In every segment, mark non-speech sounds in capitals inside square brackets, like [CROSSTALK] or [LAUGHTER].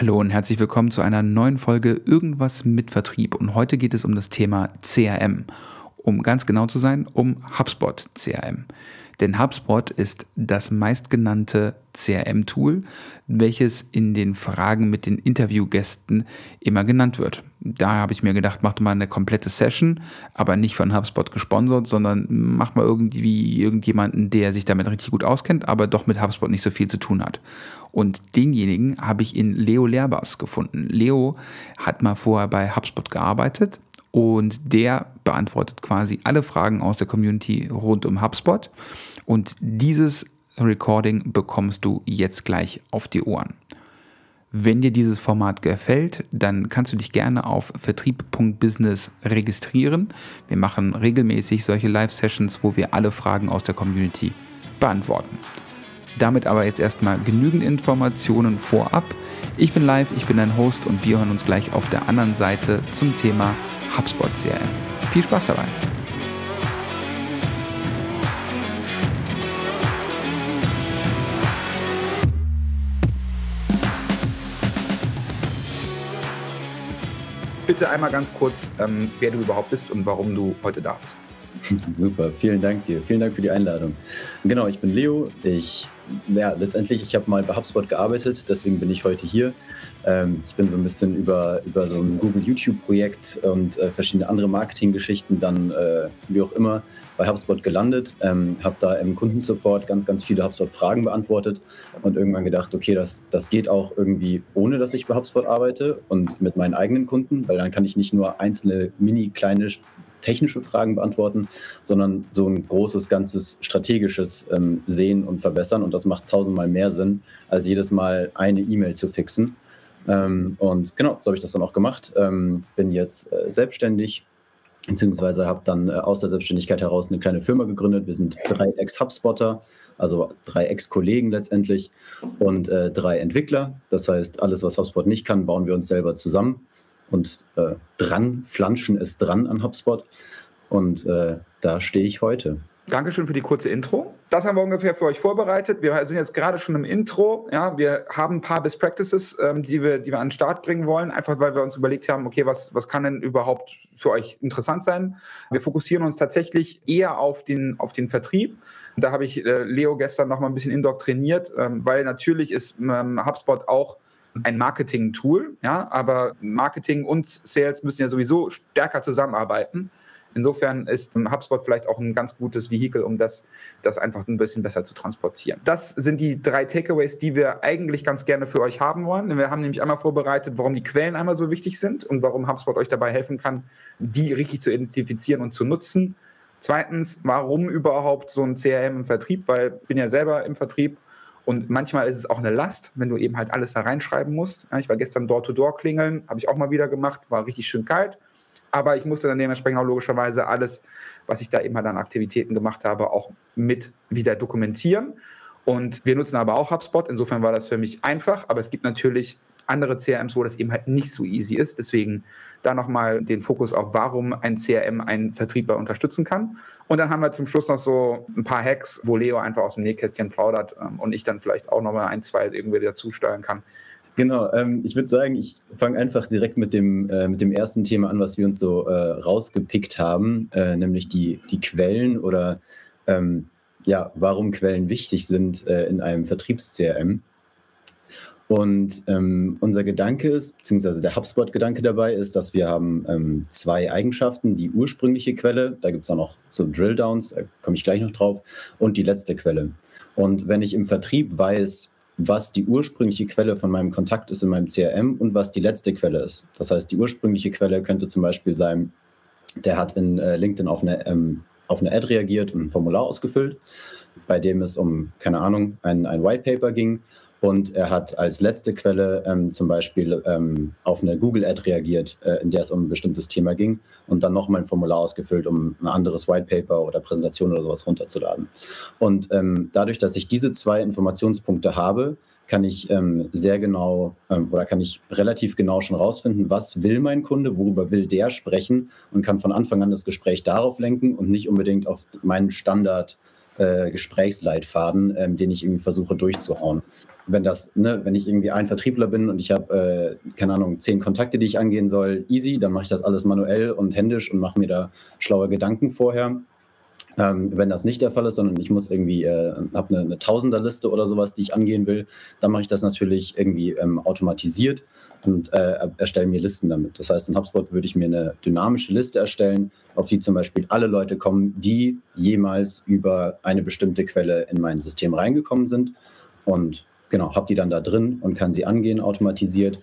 Hallo und herzlich willkommen zu einer neuen Folge Irgendwas mit Vertrieb. Und heute geht es um das Thema CRM. Um ganz genau zu sein, um HubSpot CRM. Denn HubSpot ist das meistgenannte CRM-Tool, welches in den Fragen mit den Interviewgästen immer genannt wird. Da habe ich mir gedacht, mach mal eine komplette Session, aber nicht von HubSpot gesponsert, sondern mach mal irgendwie irgendjemanden, der sich damit richtig gut auskennt, aber doch mit HubSpot nicht so viel zu tun hat. Und denjenigen habe ich in Leo Lerbers gefunden. Leo hat mal vorher bei HubSpot gearbeitet und der beantwortet quasi alle Fragen aus der Community rund um HubSpot. Und dieses Recording bekommst du jetzt gleich auf die Ohren. Wenn dir dieses Format gefällt, dann kannst du dich gerne auf vertrieb.business registrieren. Wir machen regelmäßig solche Live-Sessions, wo wir alle Fragen aus der Community beantworten. Damit aber jetzt erstmal genügend Informationen vorab. Ich bin live, ich bin dein Host und wir hören uns gleich auf der anderen Seite zum Thema HubSpot CRM. Viel Spaß dabei! Bitte einmal ganz kurz, ähm, wer du überhaupt bist und warum du heute da bist. [LAUGHS] Super, vielen Dank dir. Vielen Dank für die Einladung. Genau, ich bin Leo. Ich, ja, letztendlich, ich habe mal bei HubSpot gearbeitet, deswegen bin ich heute hier. Ähm, ich bin so ein bisschen über, über so ein Google YouTube-Projekt und äh, verschiedene andere Marketinggeschichten dann, äh, wie auch immer, bei HubSpot gelandet. Ähm, habe da im Kundensupport ganz, ganz viele HubSpot-Fragen beantwortet und irgendwann gedacht, okay, das, das geht auch irgendwie ohne, dass ich bei HubSpot arbeite und mit meinen eigenen Kunden, weil dann kann ich nicht nur einzelne mini kleine technische Fragen beantworten, sondern so ein großes, ganzes strategisches ähm, Sehen und Verbessern. Und das macht tausendmal mehr Sinn, als jedes Mal eine E-Mail zu fixen. Ähm, und genau, so habe ich das dann auch gemacht. Ähm, bin jetzt äh, selbstständig, beziehungsweise habe dann äh, aus der Selbstständigkeit heraus eine kleine Firma gegründet. Wir sind drei Ex-HubSpotter, also drei Ex-Kollegen letztendlich und äh, drei Entwickler. Das heißt, alles, was HubSpot nicht kann, bauen wir uns selber zusammen und äh, dran, flanschen es dran an HubSpot. Und äh, da stehe ich heute. Dankeschön für die kurze Intro. Das haben wir ungefähr für euch vorbereitet. Wir sind jetzt gerade schon im Intro. Ja, wir haben ein paar Best Practices, ähm, die, wir, die wir an den Start bringen wollen, einfach weil wir uns überlegt haben, okay, was, was kann denn überhaupt für euch interessant sein? Wir fokussieren uns tatsächlich eher auf den, auf den Vertrieb. Da habe ich äh, Leo gestern noch mal ein bisschen indoktriniert, ähm, weil natürlich ist ähm, HubSpot auch ein Marketing-Tool, ja, aber Marketing und Sales müssen ja sowieso stärker zusammenarbeiten. Insofern ist HubSpot vielleicht auch ein ganz gutes Vehikel, um das, das einfach ein bisschen besser zu transportieren. Das sind die drei Takeaways, die wir eigentlich ganz gerne für euch haben wollen. Wir haben nämlich einmal vorbereitet, warum die Quellen einmal so wichtig sind und warum HubSpot euch dabei helfen kann, die richtig zu identifizieren und zu nutzen. Zweitens, warum überhaupt so ein CRM im Vertrieb? Weil ich bin ja selber im Vertrieb und manchmal ist es auch eine Last, wenn du eben halt alles da reinschreiben musst. Ich war gestern Door-to-Door klingeln, habe ich auch mal wieder gemacht, war richtig schön kalt. Aber ich musste dann dementsprechend auch logischerweise alles, was ich da eben halt an Aktivitäten gemacht habe, auch mit wieder dokumentieren. Und wir nutzen aber auch HubSpot. Insofern war das für mich einfach. Aber es gibt natürlich andere CRMs, wo das eben halt nicht so easy ist. Deswegen da nochmal den Fokus auf, warum ein CRM einen Vertriebler unterstützen kann. Und dann haben wir zum Schluss noch so ein paar Hacks, wo Leo einfach aus dem Nähkästchen plaudert ähm, und ich dann vielleicht auch nochmal ein, zwei irgendwie dazu steuern kann. Genau, ähm, ich würde sagen, ich fange einfach direkt mit dem, äh, mit dem ersten Thema an, was wir uns so äh, rausgepickt haben, äh, nämlich die, die Quellen oder ähm, ja, warum Quellen wichtig sind äh, in einem Vertriebs-CRM. Und ähm, unser Gedanke ist, beziehungsweise der HubSpot-Gedanke dabei ist, dass wir haben ähm, zwei Eigenschaften. Die ursprüngliche Quelle, da gibt es auch noch so Drilldowns, da komme ich gleich noch drauf, und die letzte Quelle. Und wenn ich im Vertrieb weiß, was die ursprüngliche Quelle von meinem Kontakt ist in meinem CRM und was die letzte Quelle ist. Das heißt, die ursprüngliche Quelle könnte zum Beispiel sein, der hat in äh, LinkedIn auf eine, ähm, auf eine Ad reagiert und ein Formular ausgefüllt, bei dem es um, keine Ahnung, ein, ein White Paper ging und er hat als letzte Quelle ähm, zum Beispiel ähm, auf eine Google-Ad reagiert, äh, in der es um ein bestimmtes Thema ging und dann nochmal ein Formular ausgefüllt, um ein anderes White Paper oder Präsentation oder sowas runterzuladen. Und ähm, dadurch, dass ich diese zwei Informationspunkte habe, kann ich ähm, sehr genau ähm, oder kann ich relativ genau schon rausfinden, was will mein Kunde, worüber will der sprechen und kann von Anfang an das Gespräch darauf lenken und nicht unbedingt auf meinen Standard äh, Gesprächsleitfaden, ähm, den ich irgendwie versuche durchzuhauen. Wenn das, ne, wenn ich irgendwie ein Vertriebler bin und ich habe, äh, keine Ahnung, zehn Kontakte, die ich angehen soll, easy, dann mache ich das alles manuell und händisch und mache mir da schlaue Gedanken vorher. Ähm, wenn das nicht der Fall ist, sondern ich muss irgendwie, äh, habe eine, eine Tausenderliste oder sowas, die ich angehen will, dann mache ich das natürlich irgendwie ähm, automatisiert und äh, erstelle mir Listen damit. Das heißt, in HubSpot würde ich mir eine dynamische Liste erstellen, auf die zum Beispiel alle Leute kommen, die jemals über eine bestimmte Quelle in mein System reingekommen sind. Und genau, habe die dann da drin und kann sie angehen automatisiert.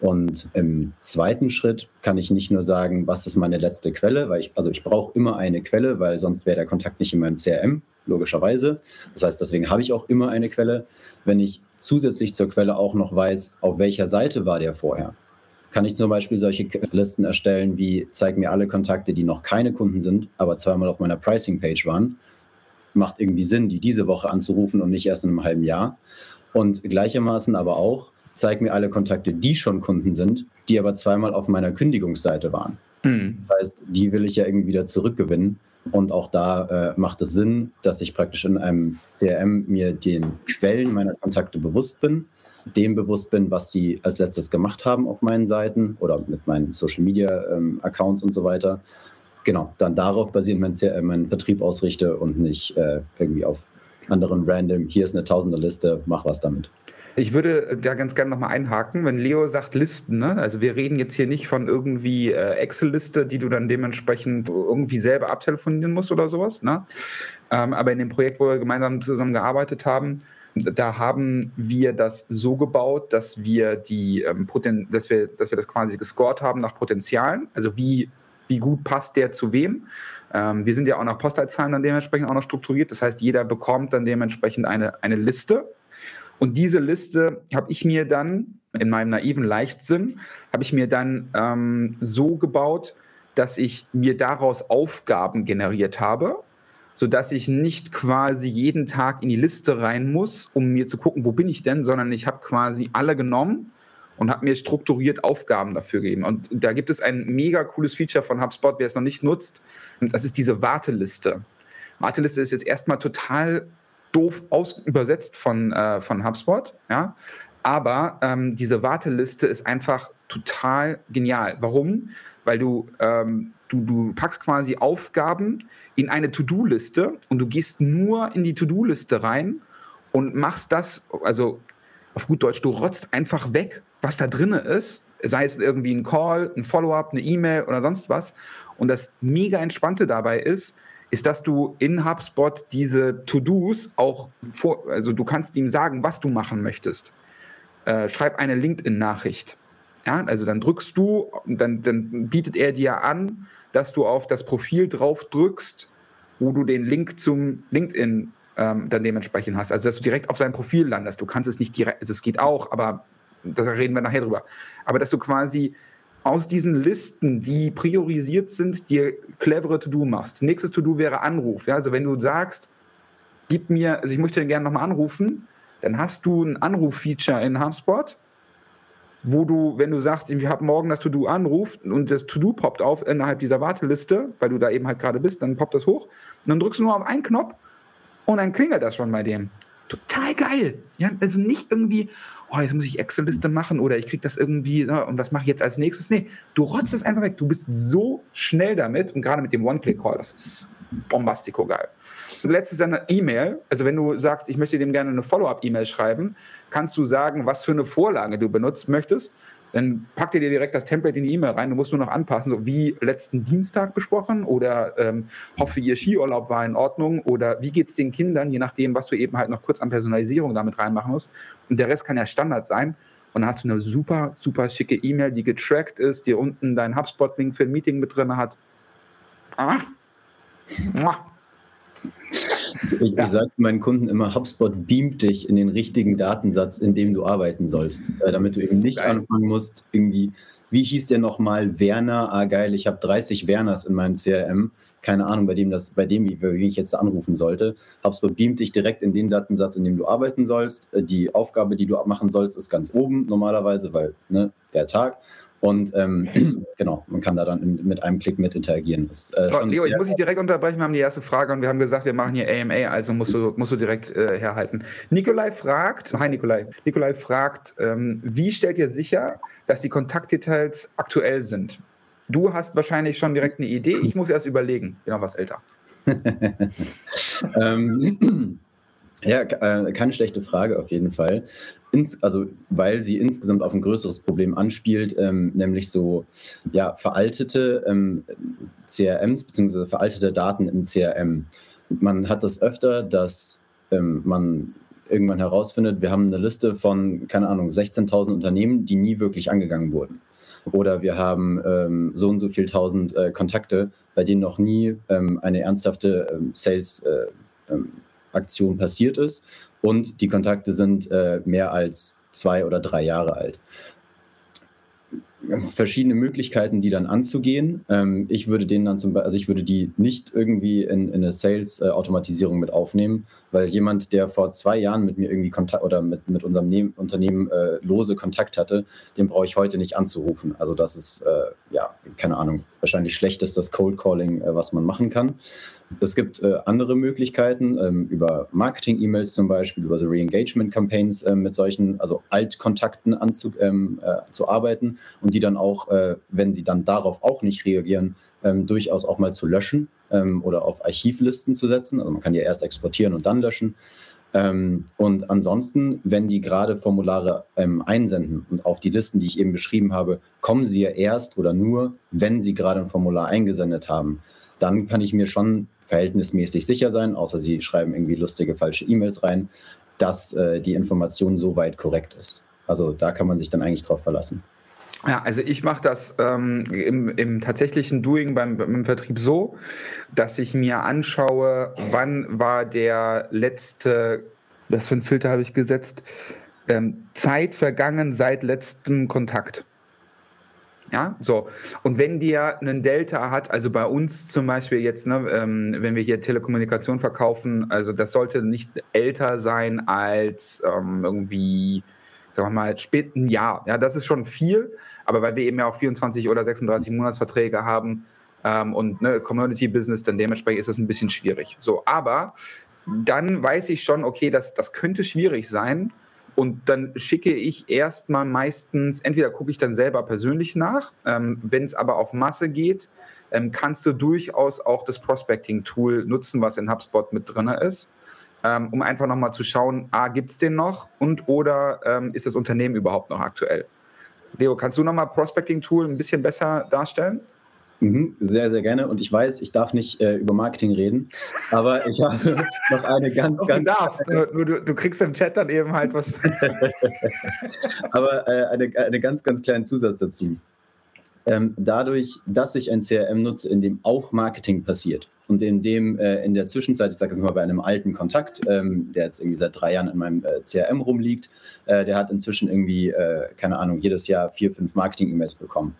Und im zweiten Schritt kann ich nicht nur sagen, was ist meine letzte Quelle, weil ich, also ich brauche immer eine Quelle, weil sonst wäre der Kontakt nicht in meinem CRM, logischerweise. Das heißt, deswegen habe ich auch immer eine Quelle. Wenn ich zusätzlich zur Quelle auch noch weiß, auf welcher Seite war der vorher, kann ich zum Beispiel solche Listen erstellen wie, zeig mir alle Kontakte, die noch keine Kunden sind, aber zweimal auf meiner Pricing-Page waren. Macht irgendwie Sinn, die diese Woche anzurufen und nicht erst in einem halben Jahr. Und gleichermaßen aber auch, zeig mir alle Kontakte, die schon Kunden sind, die aber zweimal auf meiner Kündigungsseite waren. Mhm. Das heißt, die will ich ja irgendwie wieder zurückgewinnen. Und auch da äh, macht es Sinn, dass ich praktisch in einem CRM mir den Quellen meiner Kontakte bewusst bin, dem bewusst bin, was sie als letztes gemacht haben auf meinen Seiten oder mit meinen Social Media ähm, Accounts und so weiter. Genau, dann darauf basierend meinen, äh, meinen Vertrieb ausrichte und nicht äh, irgendwie auf anderen random, hier ist eine Tausenderliste, mach was damit. Ich würde da ganz gerne nochmal einhaken, wenn Leo sagt Listen, ne? also wir reden jetzt hier nicht von irgendwie äh, Excel-Liste, die du dann dementsprechend irgendwie selber abtelefonieren musst oder sowas. Ne? Ähm, aber in dem Projekt, wo wir gemeinsam zusammen gearbeitet haben, da haben wir das so gebaut, dass wir die ähm, dass wir, dass wir das quasi gescored haben nach Potenzialen, also wie, wie gut passt der zu wem. Ähm, wir sind ja auch nach Postleitzahlen dann dementsprechend auch noch strukturiert. Das heißt, jeder bekommt dann dementsprechend eine, eine Liste und diese Liste habe ich mir dann, in meinem naiven Leichtsinn, habe ich mir dann ähm, so gebaut, dass ich mir daraus Aufgaben generiert habe, sodass ich nicht quasi jeden Tag in die Liste rein muss, um mir zu gucken, wo bin ich denn, sondern ich habe quasi alle genommen und habe mir strukturiert Aufgaben dafür gegeben. Und da gibt es ein mega cooles Feature von HubSpot, wer es noch nicht nutzt. Das ist diese Warteliste. Warteliste ist jetzt erstmal total doof aus übersetzt von, äh, von HubSpot, ja. Aber ähm, diese Warteliste ist einfach total genial. Warum? Weil du, ähm, du, du packst quasi Aufgaben in eine To-Do-Liste und du gehst nur in die To-Do-Liste rein und machst das, also auf gut Deutsch, du rotzt einfach weg, was da drin ist, sei es irgendwie ein Call, ein Follow-up, eine E-Mail oder sonst was. Und das mega Entspannte dabei ist, ist, dass du in HubSpot diese To-Dos auch vor, also du kannst ihm sagen, was du machen möchtest. Äh, schreib eine LinkedIn-Nachricht. Ja, also dann drückst du, dann, dann bietet er dir an, dass du auf das Profil drauf drückst, wo du den Link zum LinkedIn ähm, dann dementsprechend hast. Also dass du direkt auf sein Profil landest. Du kannst es nicht direkt, also es geht auch, aber da reden wir nachher drüber. Aber dass du quasi aus diesen Listen, die priorisiert sind, dir clevere To-Do machst. Nächstes To-Do wäre Anruf. Ja? Also wenn du sagst, gib mir, also ich möchte gerne nochmal anrufen, dann hast du ein Anruf-Feature in HubSpot, wo du, wenn du sagst, ich habe morgen das To-Do Anruf und das To-Do poppt auf innerhalb dieser Warteliste, weil du da eben halt gerade bist, dann poppt das hoch und dann drückst du nur auf einen Knopf und dann klingelt das schon bei dem. Total geil. Ja, also nicht irgendwie, oh, jetzt muss ich Excel-Liste machen oder ich kriege das irgendwie ne, und was mache ich jetzt als nächstes? Nee, du rotzt es einfach weg. Du bist so schnell damit und gerade mit dem One-Click-Call, das ist bombastico geil. Letztes dann eine E-Mail. Also wenn du sagst, ich möchte dem gerne eine Follow-up-E-Mail schreiben, kannst du sagen, was für eine Vorlage du benutzen möchtest dann packt ihr dir direkt das Template in die E-Mail rein. Du musst nur noch anpassen, so wie letzten Dienstag besprochen oder ähm, hoffe, ihr Skiurlaub war in Ordnung oder wie geht es den Kindern, je nachdem, was du eben halt noch kurz an Personalisierung damit reinmachen musst. Und der Rest kann ja Standard sein. Und dann hast du eine super, super schicke E-Mail, die getrackt ist, die unten deinen HubSpot-Link für ein Meeting mit drin hat. Ah. Ich, ja. ich sage meinen Kunden immer, HubSpot beamt dich in den richtigen Datensatz, in dem du arbeiten sollst. Äh, damit du eben nicht geil. anfangen musst, irgendwie, wie hieß der nochmal, Werner, ah geil, ich habe 30 Werners in meinem CRM. Keine Ahnung, bei dem das, bei dem, wie, wie ich jetzt anrufen sollte. HubSpot beamt dich direkt in den Datensatz, in dem du arbeiten sollst. Äh, die Aufgabe, die du machen sollst, ist ganz oben normalerweise, weil ne, der Tag. Und ähm, [CLEARS THROAT] genau, man kann da dann mit einem Klick mit interagieren. Das, äh, Leo, ich muss dich direkt unterbrechen. Wir haben die erste Frage und wir haben gesagt, wir machen hier AMA, also musst du, musst du direkt äh, herhalten. Nikolai fragt, hi Nikolai, Nikolai fragt, ähm, wie stellt ihr sicher, dass die Kontaktdetails aktuell sind? Du hast wahrscheinlich schon direkt eine Idee. Ich muss erst überlegen. Bin auch was älter. [LAUGHS] ähm, [CLEARS THROAT] ja, äh, keine schlechte Frage auf jeden Fall. Ins, also, weil sie insgesamt auf ein größeres Problem anspielt, ähm, nämlich so ja, veraltete ähm, CRMs bzw. veraltete Daten im CRM. Man hat das öfter, dass ähm, man irgendwann herausfindet, wir haben eine Liste von, keine Ahnung, 16.000 Unternehmen, die nie wirklich angegangen wurden. Oder wir haben ähm, so und so viel tausend äh, Kontakte, bei denen noch nie ähm, eine ernsthafte ähm, Sales-Aktion äh, ähm, passiert ist. Und die Kontakte sind äh, mehr als zwei oder drei Jahre alt verschiedene Möglichkeiten, die dann anzugehen. Ähm, ich würde denen dann zum Beispiel, also ich würde die nicht irgendwie in, in eine Sales-Automatisierung mit aufnehmen, weil jemand, der vor zwei Jahren mit mir irgendwie Kontakt oder mit, mit unserem ne Unternehmen äh, lose Kontakt hatte, den brauche ich heute nicht anzurufen. Also das ist, äh, ja, keine Ahnung, wahrscheinlich schlechtestes Cold Calling, äh, was man machen kann. Es gibt äh, andere Möglichkeiten, ähm, über Marketing-E-Mails zum Beispiel, über so Re-Engagement-Campaigns äh, mit solchen, also Altkontakten anzu, ähm, äh, zu arbeiten und die dann auch, wenn sie dann darauf auch nicht reagieren, ähm, durchaus auch mal zu löschen ähm, oder auf Archivlisten zu setzen. Also man kann ja erst exportieren und dann löschen. Ähm, und ansonsten, wenn die gerade Formulare ähm, einsenden und auf die Listen, die ich eben beschrieben habe, kommen sie ja erst oder nur, wenn sie gerade ein Formular eingesendet haben dann kann ich mir schon verhältnismäßig sicher sein, außer Sie schreiben irgendwie lustige falsche E-Mails rein, dass äh, die Information soweit korrekt ist. Also da kann man sich dann eigentlich drauf verlassen. Ja, also ich mache das ähm, im, im, tatsächlichen Doing beim, beim Vertrieb so, dass ich mir anschaue, wann war der letzte, was für ein Filter habe ich gesetzt, ähm, Zeit vergangen seit letztem Kontakt. Ja, so. Und wenn dir einen Delta hat, also bei uns zum Beispiel jetzt, ne, ähm, wenn wir hier Telekommunikation verkaufen, also das sollte nicht älter sein als ähm, irgendwie, sagen wir mal, spät ein Jahr. Ja, das ist schon viel, aber weil wir eben ja auch 24 oder 36 Monatsverträge haben ähm, und ne, Community Business, dann dementsprechend ist das ein bisschen schwierig. So, aber dann weiß ich schon, okay, das, das könnte schwierig sein und dann schicke ich erstmal meistens, entweder gucke ich dann selber persönlich nach, ähm, wenn es aber auf Masse geht, ähm, kannst du durchaus auch das Prospecting-Tool nutzen, was in HubSpot mit drin ist, ähm, um einfach nochmal zu schauen, a, gibt es den noch und oder ähm, ist das Unternehmen überhaupt noch aktuell? Leo, kannst du nochmal Prospecting-Tool ein bisschen besser darstellen? Mhm, sehr, sehr gerne. Und ich weiß, ich darf nicht äh, über Marketing reden, aber ich habe [LAUGHS] noch eine ganz, Doch, ganz. Du darfst, nur, du, du, kriegst im Chat dann eben halt was. [LAUGHS] aber äh, eine, eine ganz, ganz kleinen Zusatz dazu. Ähm, dadurch, dass ich ein CRM nutze, in dem auch Marketing passiert und in dem äh, in der Zwischenzeit, ich sage jetzt mal bei einem alten Kontakt, ähm, der jetzt irgendwie seit drei Jahren in meinem äh, CRM rumliegt, äh, der hat inzwischen irgendwie, äh, keine Ahnung, jedes Jahr vier, fünf Marketing-E-Mails bekommen.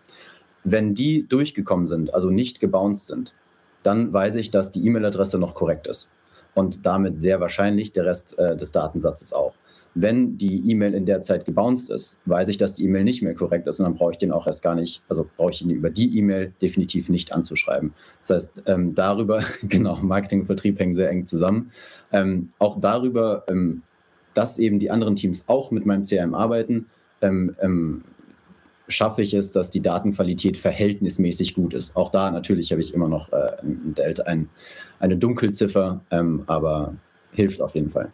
Wenn die durchgekommen sind, also nicht gebounced sind, dann weiß ich, dass die E-Mail-Adresse noch korrekt ist. Und damit sehr wahrscheinlich der Rest äh, des Datensatzes auch. Wenn die E-Mail in der Zeit gebounced ist, weiß ich, dass die E-Mail nicht mehr korrekt ist und dann brauche ich den auch erst gar nicht, also brauche ich ihn über die E-Mail definitiv nicht anzuschreiben. Das heißt, ähm, darüber, [LAUGHS] genau, Marketing und Vertrieb hängen sehr eng zusammen. Ähm, auch darüber, ähm, dass eben die anderen Teams auch mit meinem CRM arbeiten, ähm, ähm, schaffe ich es, dass die Datenqualität verhältnismäßig gut ist. Auch da natürlich habe ich immer noch äh, ein eine Dunkelziffer, ähm, aber hilft auf jeden Fall.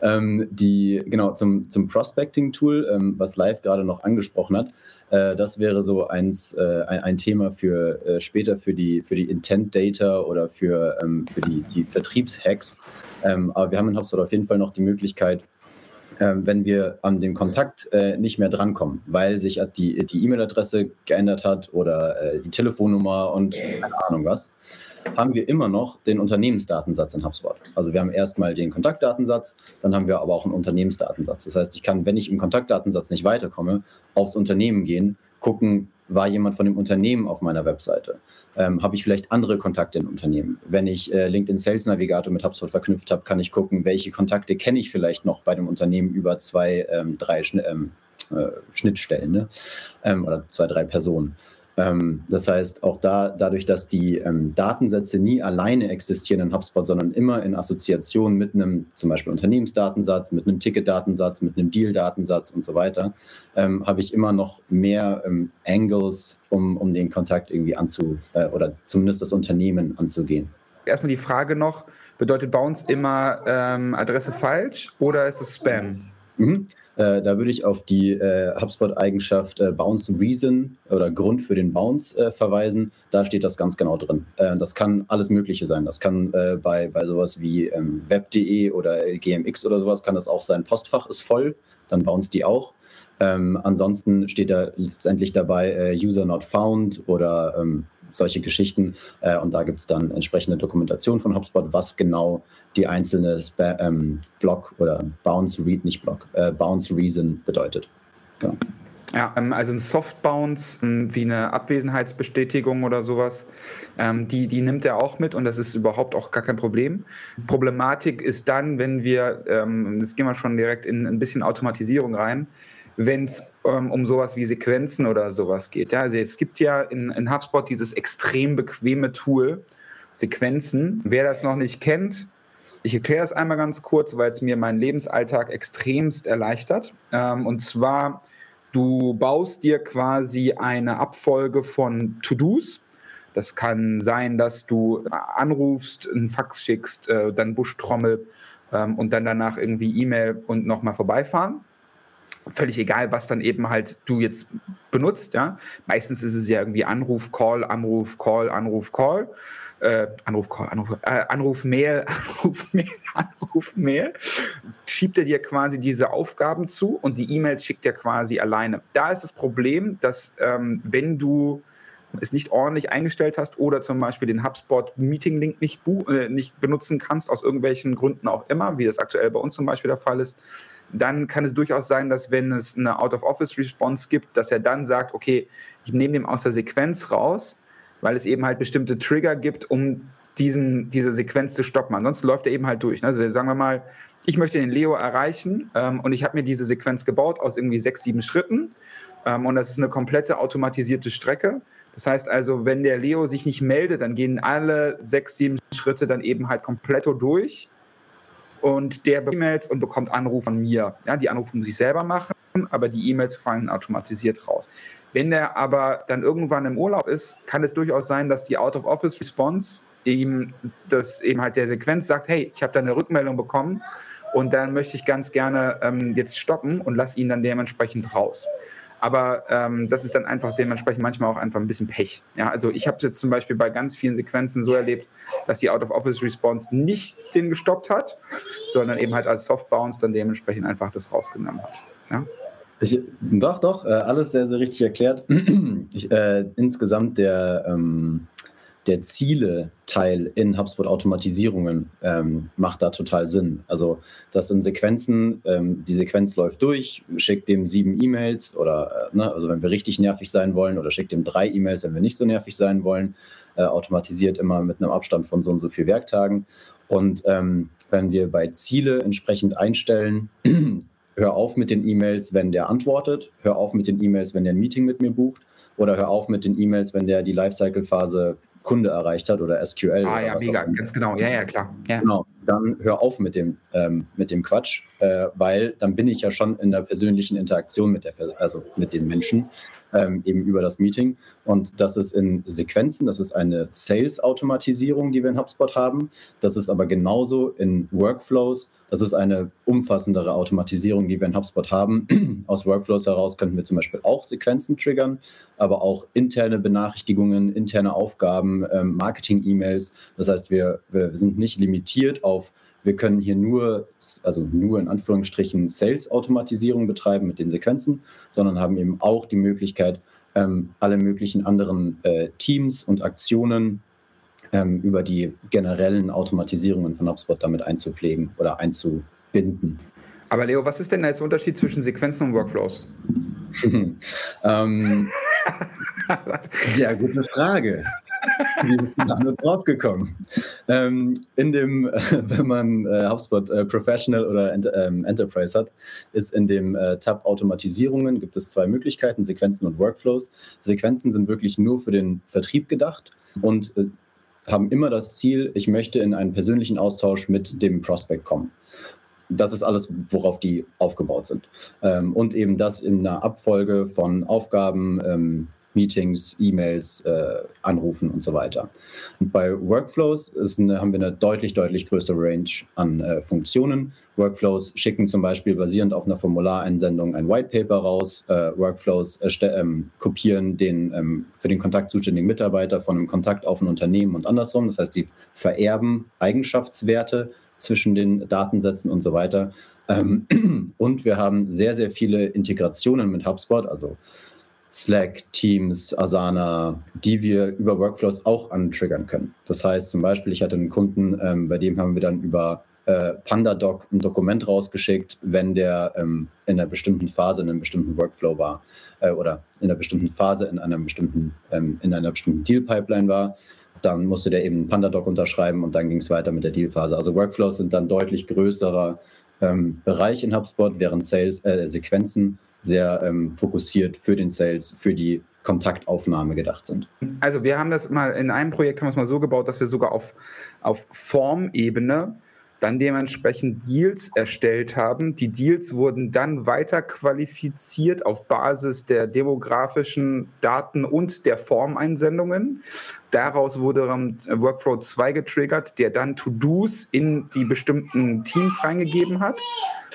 Ähm, die, genau, zum, zum Prospecting-Tool, ähm, was Live gerade noch angesprochen hat, äh, das wäre so eins, äh, ein, ein, Thema für äh, später für die, für die Intent-Data oder für, ähm, für die, die Vertriebshacks. Ähm, aber wir haben in HubSpot auf jeden Fall noch die Möglichkeit, ähm, wenn wir an den Kontakt äh, nicht mehr drankommen, weil sich die, die E-Mail-Adresse geändert hat oder äh, die Telefonnummer und keine Ahnung was, haben wir immer noch den Unternehmensdatensatz in HubSpot. Also wir haben erstmal den Kontaktdatensatz, dann haben wir aber auch einen Unternehmensdatensatz. Das heißt, ich kann, wenn ich im Kontaktdatensatz nicht weiterkomme, aufs Unternehmen gehen, gucken, war jemand von dem Unternehmen auf meiner Webseite? ähm, habe ich vielleicht andere Kontakte in Unternehmen. Wenn ich äh, LinkedIn Sales Navigator mit HubSpot verknüpft habe, kann ich gucken, welche Kontakte kenne ich vielleicht noch bei dem Unternehmen über zwei, ähm, drei ähm, äh, Schnittstellen ne? ähm, oder zwei, drei Personen. Ähm, das heißt, auch da, dadurch, dass die ähm, Datensätze nie alleine existieren in HubSpot, sondern immer in Assoziation mit einem zum Beispiel Unternehmensdatensatz, mit einem Ticketdatensatz, mit einem Deal-Datensatz und so weiter, ähm, habe ich immer noch mehr ähm, Angles, um, um den Kontakt irgendwie anzu äh, oder zumindest das Unternehmen anzugehen. Erstmal die Frage noch, bedeutet Bounce immer ähm, Adresse falsch oder ist es Spam? Mhm. Äh, da würde ich auf die äh, HubSpot-Eigenschaft äh, Bounce Reason oder Grund für den Bounce äh, verweisen. Da steht das ganz genau drin. Äh, das kann alles Mögliche sein. Das kann bei, bei sowas wie ähm, web.de oder GMX oder sowas kann das auch sein. Postfach ist voll, dann bounce die auch. Ähm, ansonsten steht da letztendlich dabei User not found oder ähm, solche Geschichten. Äh, und da gibt es dann entsprechende Dokumentation von HubSpot, was genau die einzelne Spa ähm, Block oder Bounce Read, nicht Block, äh, Bounce Reason bedeutet. Genau. Ja, ähm, also ein Soft Bounce ähm, wie eine Abwesenheitsbestätigung oder sowas, ähm, die, die nimmt er auch mit und das ist überhaupt auch gar kein Problem. Problematik ist dann, wenn wir, jetzt gehen wir schon direkt in ein bisschen Automatisierung rein, wenn es ähm, um sowas wie Sequenzen oder sowas geht. Ja, also es gibt ja in, in HubSpot dieses extrem bequeme Tool, Sequenzen. Wer das noch nicht kennt, ich erkläre es einmal ganz kurz, weil es mir meinen Lebensalltag extremst erleichtert. Ähm, und zwar, du baust dir quasi eine Abfolge von To-Dos. Das kann sein, dass du anrufst, einen Fax schickst, äh, dann Buschtrommel ähm, und dann danach irgendwie E-Mail und nochmal vorbeifahren völlig egal, was dann eben halt du jetzt benutzt, ja. Meistens ist es ja irgendwie Anruf, Call, Anruf, Call, Anruf, Call, äh, Anruf, Call, Anruf, äh, Anruf, Mail, [LAUGHS] Anruf, Mail, Anruf, Mail. Schiebt er dir quasi diese Aufgaben zu und die E-Mail schickt er quasi alleine. Da ist das Problem, dass ähm, wenn du es nicht ordentlich eingestellt hast oder zum Beispiel den HubSpot Meeting Link nicht, äh, nicht benutzen kannst, aus irgendwelchen Gründen auch immer, wie das aktuell bei uns zum Beispiel der Fall ist, dann kann es durchaus sein, dass wenn es eine Out-of-Office-Response gibt, dass er dann sagt, okay, ich nehme den aus der Sequenz raus, weil es eben halt bestimmte Trigger gibt, um diesen, diese Sequenz zu stoppen. Ansonsten läuft er eben halt durch. Also sagen wir mal, ich möchte den Leo erreichen ähm, und ich habe mir diese Sequenz gebaut aus irgendwie sechs, sieben Schritten ähm, und das ist eine komplette automatisierte Strecke. Das heißt also, wenn der Leo sich nicht meldet, dann gehen alle sechs, sieben Schritte dann eben halt komplett durch und der E-Mails und bekommt Anrufe von mir. Ja, die Anrufe muss ich selber machen, aber die E-Mails fallen automatisiert raus. Wenn der aber dann irgendwann im Urlaub ist, kann es durchaus sein, dass die Out-of-Office-Response ihm das eben halt der Sequenz sagt, hey, ich habe da eine Rückmeldung bekommen und dann möchte ich ganz gerne ähm, jetzt stoppen und lasse ihn dann dementsprechend raus. Aber ähm, das ist dann einfach dementsprechend manchmal auch einfach ein bisschen Pech. Ja, also ich habe es jetzt zum Beispiel bei ganz vielen Sequenzen so erlebt, dass die Out-of-Office-Response nicht den gestoppt hat, sondern eben halt als Soft-Bounce dann dementsprechend einfach das rausgenommen hat. Ja? Ich, doch, doch, äh, alles sehr, sehr richtig erklärt. Ich, äh, insgesamt der, ähm, der Ziele-Teil in HubSpot-Automatisierungen ähm, macht da total Sinn. Also das sind Sequenzen, ähm, die Sequenz läuft durch, schickt dem sieben E-Mails oder, äh, ne, also wenn wir richtig nervig sein wollen, oder schickt dem drei E-Mails, wenn wir nicht so nervig sein wollen, äh, automatisiert immer mit einem Abstand von so und so vier Werktagen. Und ähm, wenn wir bei Ziele entsprechend einstellen, [CLEARS THROAT] hör auf mit den E-Mails, wenn der antwortet, hör auf mit den E-Mails, wenn der ein Meeting mit mir bucht, oder hör auf mit den E-Mails, wenn der die Lifecycle-Phase Kunde erreicht hat oder SQL. Ah oder ja, mega, ganz genau. Ja, ja, klar. Ja. Genau. Dann hör auf mit dem, ähm, mit dem Quatsch, äh, weil dann bin ich ja schon in der persönlichen Interaktion mit der, also mit den Menschen, ähm, eben über das Meeting. Und das ist in Sequenzen, das ist eine Sales-Automatisierung, die wir in HubSpot haben. Das ist aber genauso in Workflows. Das ist eine umfassendere Automatisierung, die wir in HubSpot haben. [CLEARS THROAT] Aus Workflows heraus könnten wir zum Beispiel auch Sequenzen triggern, aber auch interne Benachrichtigungen, interne Aufgaben, ähm, Marketing-E-Mails. Das heißt, wir, wir sind nicht limitiert auf wir können hier nur, also nur in Anführungsstrichen Sales-Automatisierung betreiben mit den Sequenzen, sondern haben eben auch die Möglichkeit, ähm, alle möglichen anderen äh, Teams und Aktionen ähm, über die generellen Automatisierungen von HubSpot damit einzupflegen oder einzubinden. Aber Leo, was ist denn jetzt der Unterschied zwischen Sequenzen und Workflows? [LAUGHS] [LAUGHS] ähm, [LAUGHS] sehr gute Frage. [LAUGHS] Wie bist du damit draufgekommen? Ähm, in dem, wenn man äh, HubSpot äh, Professional oder Ent ähm, Enterprise hat, ist in dem äh, Tab Automatisierungen gibt es zwei Möglichkeiten, Sequenzen und Workflows. Sequenzen sind wirklich nur für den Vertrieb gedacht und äh, haben immer das Ziel, ich möchte in einen persönlichen Austausch mit dem Prospect kommen. Das ist alles, worauf die aufgebaut sind. Ähm, und eben das in einer Abfolge von Aufgaben, ähm, Meetings, E-Mails, äh, Anrufen und so weiter. Und bei Workflows eine, haben wir eine deutlich, deutlich größere Range an äh, Funktionen. Workflows schicken zum Beispiel basierend auf einer Formulareinsendung ein White Paper raus. Äh, Workflows ähm, kopieren den ähm, für den Kontakt zuständigen Mitarbeiter von einem Kontakt auf ein Unternehmen und andersrum. Das heißt, sie vererben Eigenschaftswerte zwischen den Datensätzen und so weiter. Ähm, [CLEARS THROAT] und wir haben sehr, sehr viele Integrationen mit HubSpot, also Slack, Teams, Asana, die wir über Workflows auch antriggern können. Das heißt zum Beispiel, ich hatte einen Kunden, ähm, bei dem haben wir dann über äh, PandaDoc ein Dokument rausgeschickt, wenn der ähm, in einer bestimmten Phase in einem bestimmten Workflow war äh, oder in einer bestimmten Phase in einer bestimmten, ähm, in einer bestimmten Deal-Pipeline war. Dann musste der eben PandaDoc unterschreiben und dann ging es weiter mit der Deal-Phase. Also Workflows sind dann deutlich größerer ähm, Bereich in HubSpot, während Sales, äh, Sequenzen sehr ähm, fokussiert für den Sales, für die Kontaktaufnahme gedacht sind. Also wir haben das mal in einem Projekt haben wir es mal so gebaut, dass wir sogar auf, auf Formebene dann dementsprechend Deals erstellt haben. Die Deals wurden dann weiter qualifiziert auf Basis der demografischen Daten und der Formeinsendungen. Daraus wurde dann Workflow 2 getriggert, der dann To-Dos in die bestimmten Teams reingegeben hat.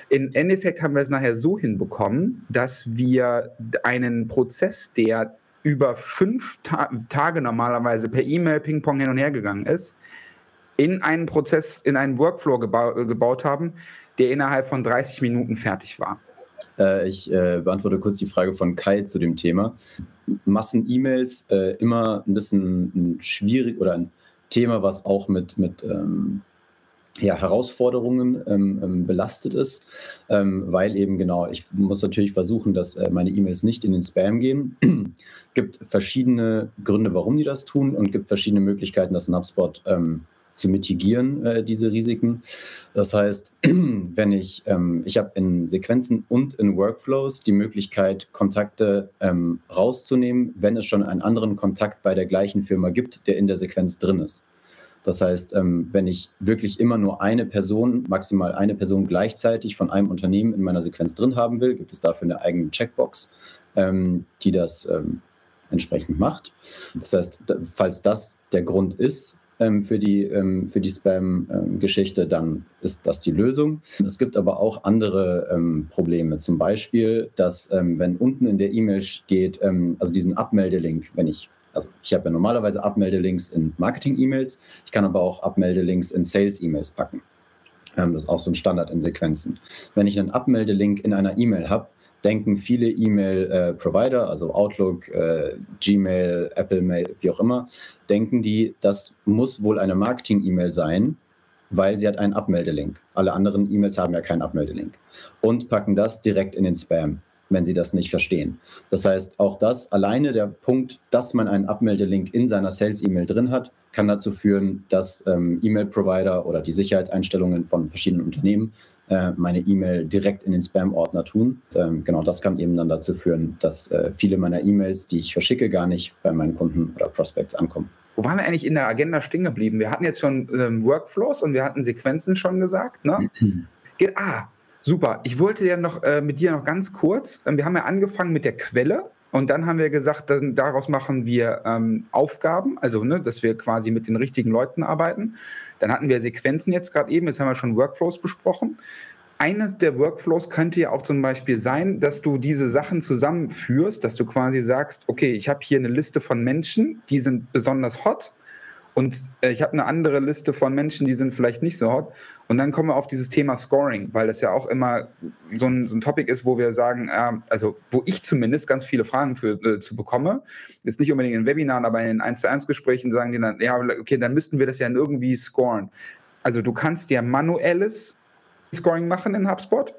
Im Endeffekt haben wir es nachher so hinbekommen, dass wir einen Prozess, der über fünf Ta Tage normalerweise per E-Mail Ping-Pong hin und her gegangen ist, in einen Prozess, in einen Workflow geba gebaut haben, der innerhalb von 30 Minuten fertig war. Äh, ich äh, beantworte kurz die Frage von Kai zu dem Thema. Massen-E-Mails äh, immer ein bisschen schwierig oder ein Thema, was auch mit, mit ähm, ja, Herausforderungen ähm, ähm, belastet ist, ähm, weil eben genau, ich muss natürlich versuchen, dass äh, meine E-Mails nicht in den Spam gehen. [CLEARS THROAT] gibt verschiedene Gründe, warum die das tun und gibt verschiedene Möglichkeiten, das in HubSpot ähm, zu mitigieren, äh, diese Risiken. Das heißt, [CLEARS THROAT] wenn ich, ähm, ich habe in Sequenzen und in Workflows die Möglichkeit, Kontakte ähm, rauszunehmen, wenn es schon einen anderen Kontakt bei der gleichen Firma gibt, der in der Sequenz drin ist. Das heißt, ähm, wenn ich wirklich immer nur eine Person, maximal eine Person gleichzeitig von einem Unternehmen in meiner Sequenz drin haben will, gibt es dafür eine eigene Checkbox, ähm, die das ähm, entsprechend macht. Das heißt, falls das der Grund ist, für die, für die Spam-Geschichte, dann ist das die Lösung. Es gibt aber auch andere Probleme. Zum Beispiel, dass wenn unten in der E-Mail steht, also diesen Abmeldelink, wenn ich also ich habe ja normalerweise Abmeldelinks in Marketing-E-Mails, ich kann aber auch Abmeldelinks in Sales-E-Mails packen. Ähm, das ist auch so ein Standard in Sequenzen. Wenn ich einen Abmeldelink in einer E-Mail habe, denken viele E-Mail-Provider, äh, also Outlook, äh, Gmail, Apple Mail, wie auch immer, denken die, das muss wohl eine Marketing-E-Mail sein, weil sie hat einen Abmeldelink. Alle anderen E-Mails haben ja keinen Abmeldelink. Und packen das direkt in den Spam wenn sie das nicht verstehen. Das heißt, auch das, alleine der Punkt, dass man einen Abmeldelink in seiner Sales-E-Mail drin hat, kann dazu führen, dass ähm, E-Mail-Provider oder die Sicherheitseinstellungen von verschiedenen Unternehmen äh, meine E-Mail direkt in den Spam-Ordner tun. Ähm, genau das kann eben dann dazu führen, dass äh, viele meiner E-Mails, die ich verschicke, gar nicht bei meinen Kunden oder Prospects ankommen. Wo waren wir eigentlich in der Agenda stehen geblieben? Wir hatten jetzt schon ähm, Workflows und wir hatten Sequenzen schon gesagt. Ne? [CLEARS THROAT] ah, Super. Ich wollte ja noch äh, mit dir noch ganz kurz, äh, wir haben ja angefangen mit der Quelle und dann haben wir gesagt, dann, daraus machen wir ähm, Aufgaben, also ne, dass wir quasi mit den richtigen Leuten arbeiten. Dann hatten wir Sequenzen jetzt gerade eben, jetzt haben wir schon Workflows besprochen. Eines der Workflows könnte ja auch zum Beispiel sein, dass du diese Sachen zusammenführst, dass du quasi sagst, okay, ich habe hier eine Liste von Menschen, die sind besonders hot und äh, ich habe eine andere Liste von Menschen, die sind vielleicht nicht so hot. Und dann kommen wir auf dieses Thema Scoring, weil das ja auch immer so ein, so ein Topic ist, wo wir sagen, äh, also wo ich zumindest ganz viele Fragen für, äh, zu bekomme. Jetzt nicht unbedingt in Webinaren, aber in 1 zu 1 Gesprächen sagen die dann, ja, okay, dann müssten wir das ja irgendwie scoren. Also du kannst ja manuelles Scoring machen in HubSpot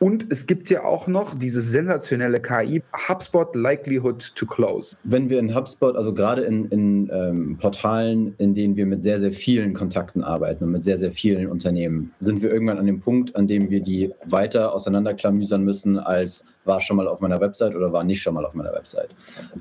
Und es gibt ja auch noch dieses sensationelle KI, HubSpot Likelihood to Close. Wenn wir in HubSpot, also gerade in, in ähm, Portalen, in denen wir mit sehr, sehr vielen Kontakten arbeiten und mit sehr, sehr vielen Unternehmen, sind wir irgendwann an dem Punkt, an dem wir die weiter auseinanderklamüsern müssen als war schon mal auf meiner Website oder war nicht schon mal auf meiner Website.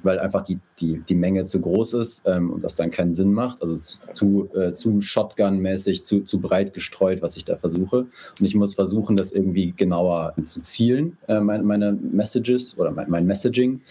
Weil einfach die, die, die Menge zu groß ist ähm, und das dann keinen Sinn macht. Also zu, äh, zu Shotgun-mäßig, zu, zu breit gestreut, was ich da versuche. Und ich muss versuchen, das irgendwie genauer zu zielen, äh, meine, meine Messages oder mein, mein Messaging.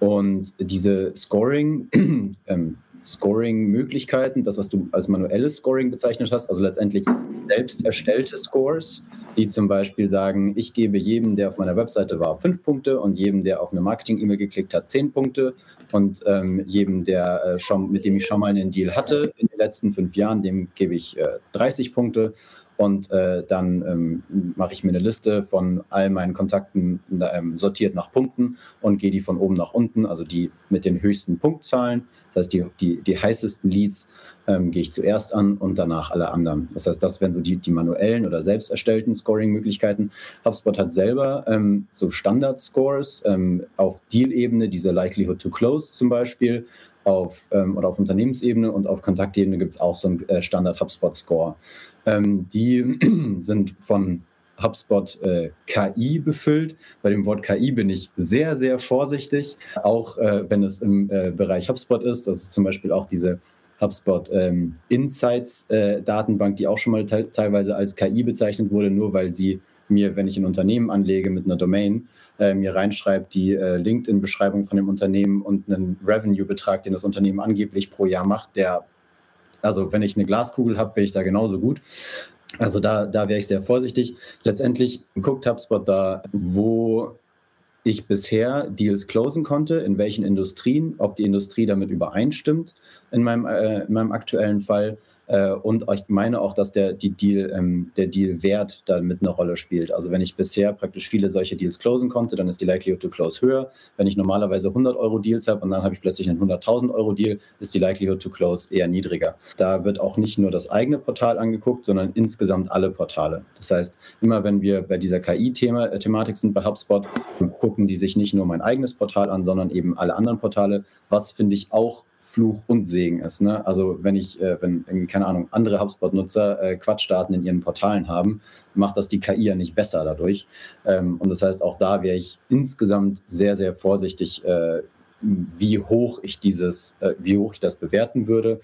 Und diese Scoring, [CLEARS THROAT] ähm, Scoring-Möglichkeiten, das, was du als manuelles Scoring bezeichnet hast, also letztendlich selbst erstellte Scores, die zum Beispiel sagen, ich gebe jedem, der auf meiner Webseite war, fünf Punkte und jedem, der auf eine Marketing-E-Mail geklickt hat, zehn Punkte. Und ähm, jedem, der äh, schon, mit dem ich schon mal einen Deal hatte in den letzten fünf Jahren, dem gebe ich äh, 30 Punkte und äh, dann ähm, mache ich mir eine Liste von all meinen Kontakten ähm, sortiert nach Punkten und gehe die von oben nach unten, also die mit den höchsten Punktzahlen, das heißt die, die, die heißesten Leads, ähm, gehe ich zuerst an und danach alle anderen. Das heißt, das wären so die, die manuellen oder selbst erstellten Scoring-Möglichkeiten. HubSpot hat selber ähm, so Standard-Scores ähm, auf Deal-Ebene, diese Likelihood to Close zum Beispiel, auf, ähm, oder auf Unternehmensebene und auf Kontaktebene gibt es auch so einen äh, Standard-HubSpot-Score. Ähm, die [CLEARS THROAT] sind von HubSpot äh, KI befüllt. Bei dem Wort KI bin ich sehr, sehr vorsichtig, auch äh, wenn es im äh, Bereich HubSpot ist. Das ist zum Beispiel auch diese HubSpot ähm, Insights äh, Datenbank, die auch schon mal te teilweise als KI bezeichnet wurde, nur weil sie mir, wenn ich ein Unternehmen anlege mit einer Domain, äh, mir reinschreibt die äh, LinkedIn-Beschreibung von dem Unternehmen und einen Revenue-Betrag, den das Unternehmen angeblich pro Jahr macht, der, also wenn ich eine Glaskugel habe, bin ich da genauso gut. Also da, da wäre ich sehr vorsichtig. Letztendlich guckt HubSpot da, wo ich bisher Deals closen konnte, in welchen Industrien, ob die Industrie damit übereinstimmt in meinem, äh, in meinem aktuellen Fall äh, und ich meine auch, dass der, die Deal, ähm, der Deal-Wert damit eine Rolle spielt. Also wenn ich bisher praktisch viele solche Deals closen konnte, dann ist die Likelihood to close höher. Wenn ich normalerweise 100 Euro Deals habe und dann habe ich plötzlich einen 100.000 Euro Deal, ist die Likelihood to close eher niedriger. Da wird auch nicht nur das eigene Portal angeguckt, sondern insgesamt alle Portale. Das heißt, immer wenn wir bei dieser KI-Thematik äh, sind bei HubSpot, gucken die sich nicht nur mein eigenes Portal an, sondern eben alle anderen Portale. Was finde ich auch Fluch und Segen ist. Ne? Also wenn ich, äh, wenn keine Ahnung, andere HubSpot-Nutzer äh, Quatschdaten in ihren Portalen haben, macht das die KI ja nicht besser dadurch. Ähm, und das heißt, auch da wäre ich insgesamt sehr, sehr vorsichtig, äh, wie hoch ich dieses, äh, wie hoch ich das bewerten würde.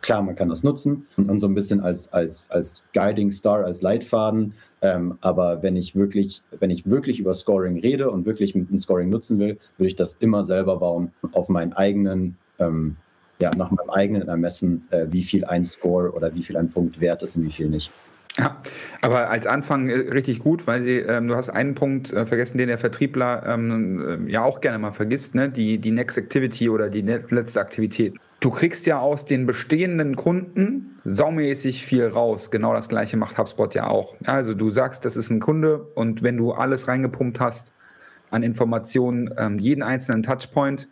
Klar, man kann das nutzen und so ein bisschen als, als, als Guiding Star, als Leitfaden. Ähm, aber wenn ich wirklich, wenn ich wirklich über Scoring rede und wirklich mit dem Scoring nutzen will, würde ich das immer selber bauen auf meinen eigenen ähm, ja, nach meinem eigenen Ermessen, äh, wie viel ein Score oder wie viel ein Punkt wert ist und wie viel nicht. Ja, aber als Anfang äh, richtig gut, weil sie, ähm, du hast einen Punkt äh, vergessen, den der Vertriebler ähm, äh, ja auch gerne mal vergisst, ne? die, die Next Activity oder die letzte Aktivität. Du kriegst ja aus den bestehenden Kunden saumäßig viel raus. Genau das gleiche macht HubSpot ja auch. Also du sagst, das ist ein Kunde und wenn du alles reingepumpt hast an Informationen, ähm, jeden einzelnen Touchpoint,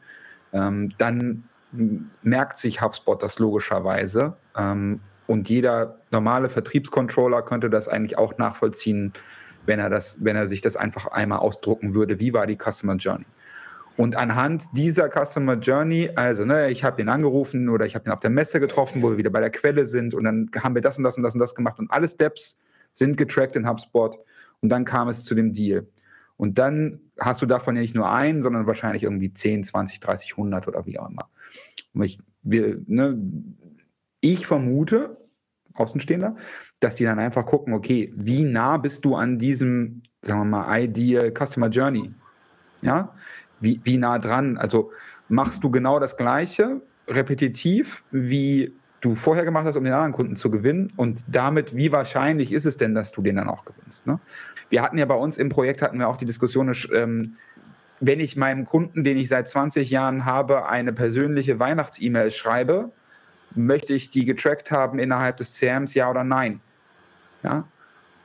ähm, dann merkt sich HubSpot das logischerweise. Ähm, und jeder normale Vertriebscontroller könnte das eigentlich auch nachvollziehen, wenn er, das, wenn er sich das einfach einmal ausdrucken würde. Wie war die Customer Journey? Und anhand dieser Customer Journey, also ne, ich habe ihn angerufen oder ich habe ihn auf der Messe getroffen, wo wir wieder bei der Quelle sind und dann haben wir das und das und das und das gemacht und alle Steps sind getrackt in HubSpot und dann kam es zu dem Deal. Und dann hast du davon ja nicht nur einen, sondern wahrscheinlich irgendwie 10, 20, 30, 100 oder wie auch immer. Ich, wir, ne, ich vermute, Außenstehender, dass die dann einfach gucken, okay, wie nah bist du an diesem, sagen wir mal, Ideal Customer Journey? Ja, wie, wie nah dran? Also machst du genau das Gleiche, repetitiv, wie du vorher gemacht hast, um den anderen Kunden zu gewinnen und damit, wie wahrscheinlich ist es denn, dass du den dann auch gewinnst? Ne? Wir hatten ja bei uns im Projekt, hatten wir auch die Diskussion, ähm, wenn ich meinem Kunden, den ich seit 20 Jahren habe, eine persönliche Weihnachts-E-Mail schreibe, möchte ich die getrackt haben innerhalb des CRMs, ja oder nein? Ja?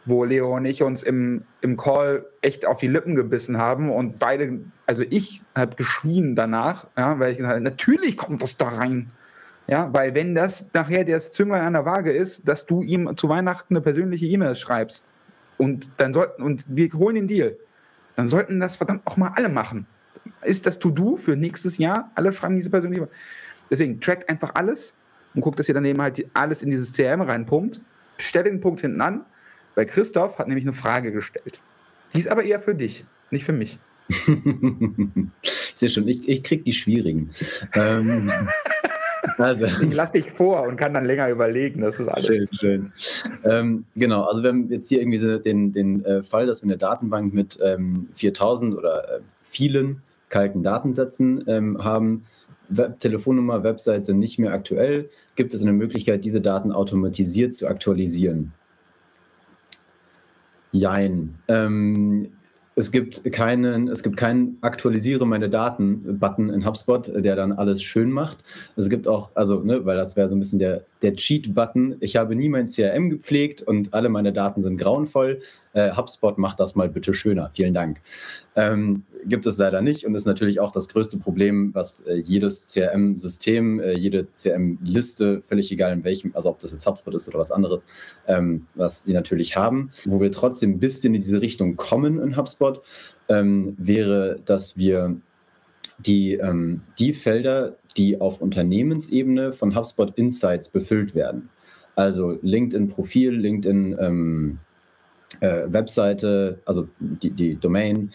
Wo Leo und ich uns im, im Call echt auf die Lippen gebissen haben und beide, also ich habe geschrien danach, ja, weil ich gesagt habe, natürlich kommt das da rein. Ja, weil wenn das nachher das Zünglein an der Waage ist, dass du ihm zu Weihnachten eine persönliche E-Mail schreibst, und dann sollten, und wir holen den Deal, dann sollten das verdammt auch mal alle machen. Ist das To-Do für nächstes Jahr? Alle schreiben diese Person lieber. Deswegen trackt einfach alles und guckt, dass ihr daneben halt alles in dieses CRM reinpumpt. Stell den Punkt hinten an, weil Christoph hat nämlich eine Frage gestellt. Die ist aber eher für dich, nicht für mich. [LAUGHS] Sehr schön, ich, ich krieg die schwierigen. ähm, [LAUGHS] also. [LAUGHS] Ich lasse dich vor und kann dann länger überlegen, das ist alles. Schön, schön. Ähm, genau, also wir haben jetzt hier irgendwie so den, den äh, Fall, dass wir eine Datenbank mit ähm, 4000 oder äh, vielen kalten Datensätzen ähm, haben. Web Telefonnummer, Website sind nicht mehr aktuell. Gibt es eine Möglichkeit, diese Daten automatisiert zu aktualisieren? Jein. Ähm, es gibt keinen, es gibt keinen Aktualisiere meine Daten-Button in HubSpot, der dann alles schön macht. Es gibt auch, also, ne, weil das wäre so ein bisschen der, der Cheat-Button. Ich habe nie mein CRM gepflegt und alle meine Daten sind grauenvoll. Äh, HubSpot macht das mal bitte schöner. Vielen Dank. Ähm, gibt es leider nicht und ist natürlich auch das größte Problem, was äh, jedes CRM-System, äh, jede CRM-Liste, völlig egal in welchem, also ob das jetzt HubSpot ist oder was anderes, ähm, was sie natürlich haben. Wo wir trotzdem ein bisschen in diese Richtung kommen in HubSpot, ähm, wäre, dass wir die, ähm, die Felder, die auf Unternehmensebene von HubSpot Insights befüllt werden, also LinkedIn-Profil, LinkedIn, ähm, äh, Webseite, also die, die Domain,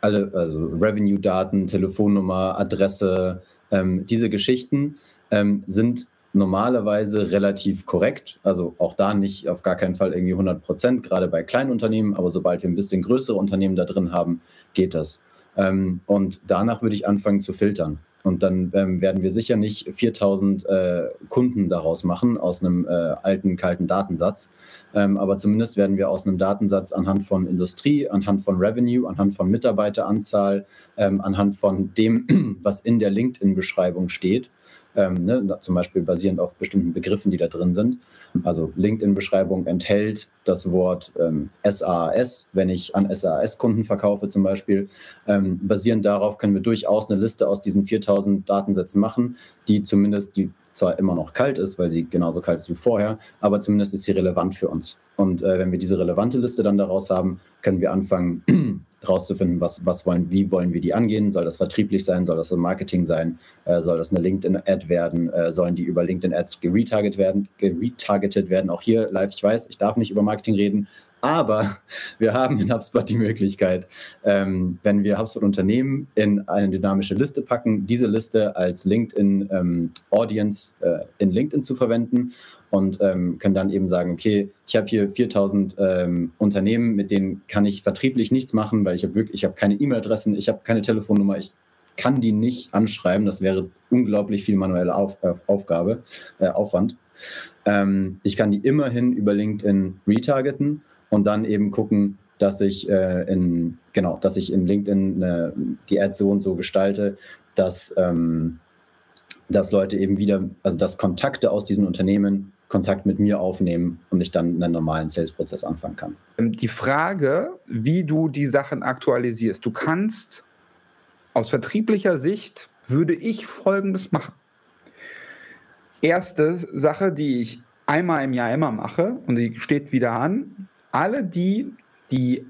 alle, also Revenue-Daten, Telefonnummer, Adresse, ähm, diese Geschichten ähm, sind normalerweise relativ korrekt. Also auch da nicht auf gar keinen Fall irgendwie 100 Prozent, gerade bei kleinen Unternehmen. Aber sobald wir ein bisschen größere Unternehmen da drin haben, geht das. Ähm, und danach würde ich anfangen zu filtern. Und dann ähm, werden wir sicher nicht 4000 äh, Kunden daraus machen aus einem äh, alten, kalten Datensatz. Ähm, aber zumindest werden wir aus einem Datensatz anhand von Industrie, anhand von Revenue, anhand von Mitarbeiteranzahl, ähm, anhand von dem, [CLEARS THROAT] was in der LinkedIn-Beschreibung steht, ähm, ne, zum Beispiel basierend auf bestimmten Begriffen, die da drin sind. Also LinkedIn-Beschreibung enthält das Wort ähm, SaaS, wenn ich an SaaS-Kunden verkaufe zum Beispiel. Ähm, basierend darauf können wir durchaus eine Liste aus diesen 4000 Datensätzen machen, die zumindest, die zwar immer noch kalt ist, weil sie genauso kalt ist wie vorher, aber zumindest ist sie relevant für uns. Und äh, wenn wir diese relevante Liste dann daraus haben, können wir anfangen, [CLEARS THROAT] rauszufinden, was, was wollen, wie wollen wir die angehen? Soll das vertrieblich sein? Soll das ein Marketing sein? Äh, soll das eine LinkedIn-Ad werden? Äh, sollen die über LinkedIn-Ads geretargetet werden, geretargetet werden? Auch hier live, ich weiß, ich darf nicht über Marketing reden, aber [LAUGHS] wir haben in HubSpot die Möglichkeit, ähm, wenn wir HubSpot-Unternehmen in eine dynamische Liste packen, diese Liste als LinkedIn-Audience ähm, äh, in LinkedIn zu verwenden und ähm, können dann eben sagen, okay, ich habe hier 4000 ähm, Unternehmen, mit denen kann ich vertrieblich nichts machen, weil ich habe wirklich, ich habe keine E-Mail-Adressen, ich habe keine Telefonnummer, ich kann die nicht anschreiben. Das wäre unglaublich viel manuelle Auf, äh, Aufgabe, äh, Aufwand. Ähm, ich kann die immerhin über LinkedIn retargeten und dann eben gucken, dass ich äh, in genau, dass ich in LinkedIn eine, die Ad so und so gestalte, dass ähm, dass Leute eben wieder, also dass Kontakte aus diesen Unternehmen Kontakt mit mir aufnehmen und ich dann einen normalen Sales-Prozess anfangen kann. Ähm, die Frage, wie du die Sachen aktualisierst. Du kannst aus vertrieblicher Sicht, würde ich Folgendes machen. Erste Sache, die ich einmal im Jahr immer mache und die steht wieder an. Alle die, die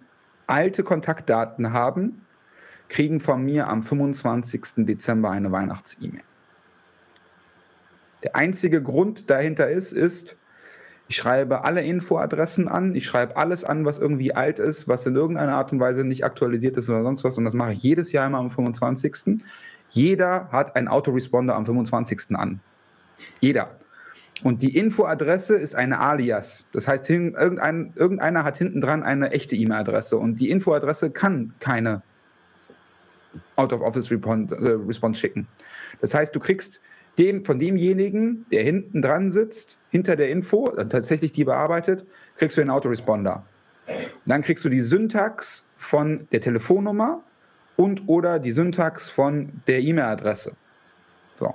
alte Kontaktdaten haben, kriegen von mir am 25. Dezember eine Weihnachts-E-Mail. Der einzige Grund dahinter ist, ist, ich schreibe alle Infoadressen an, ich schreibe alles an, was irgendwie alt ist, was in irgendeiner Art und Weise nicht aktualisiert ist oder sonst was. Und das mache ich jedes Jahr immer am 25. Jeder hat einen Autoresponder am 25. an. Jeder. Und die Infoadresse ist eine Alias. Das heißt, irgendein, irgendeiner hat hinten dran eine echte E-Mail-Adresse. Und die Infoadresse kann keine Out-of-Office-Response äh, schicken. Das heißt, du kriegst dem, von demjenigen, der hinten dran sitzt, hinter der Info, tatsächlich die bearbeitet, kriegst du einen Autoresponder. dann kriegst du die Syntax von der Telefonnummer und oder die Syntax von der E-Mail-Adresse. So.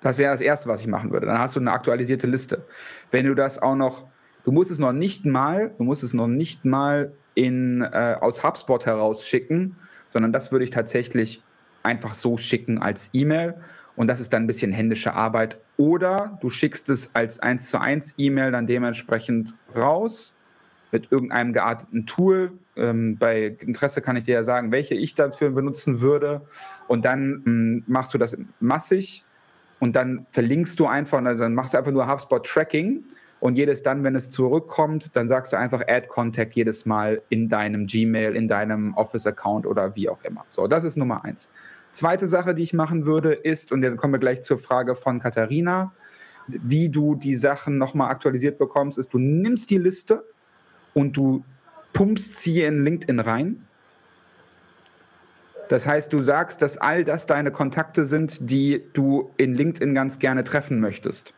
Das wäre das Erste, was ich machen würde. Dann hast du eine aktualisierte Liste. Wenn du das auch noch, du musst es noch nicht mal, du musst es noch nicht mal in, äh, aus HubSpot herausschicken, sondern das würde ich tatsächlich einfach so schicken als E-Mail und das ist dann ein bisschen händische Arbeit. Oder du schickst es als 1 zu 1 E-Mail dann dementsprechend raus mit irgendeinem gearteten Tool. Ähm, bei Interesse kann ich dir ja sagen, welche ich dafür benutzen würde. Und dann ähm, machst du das massig und dann verlinkst du einfach, dann machst du einfach nur HubSpot Tracking und jedes dann, wenn es zurückkommt, dann sagst du einfach Add Contact jedes Mal in deinem Gmail, in deinem Office-Account oder wie auch immer. So, das ist Nummer eins. Zweite Sache, die ich machen würde, ist, und dann kommen wir gleich zur Frage von Katharina, wie du die Sachen nochmal aktualisiert bekommst, ist, du nimmst die Liste und du pumpst sie in LinkedIn rein. Das heißt, du sagst, dass all das deine Kontakte sind, die du in LinkedIn ganz gerne treffen möchtest.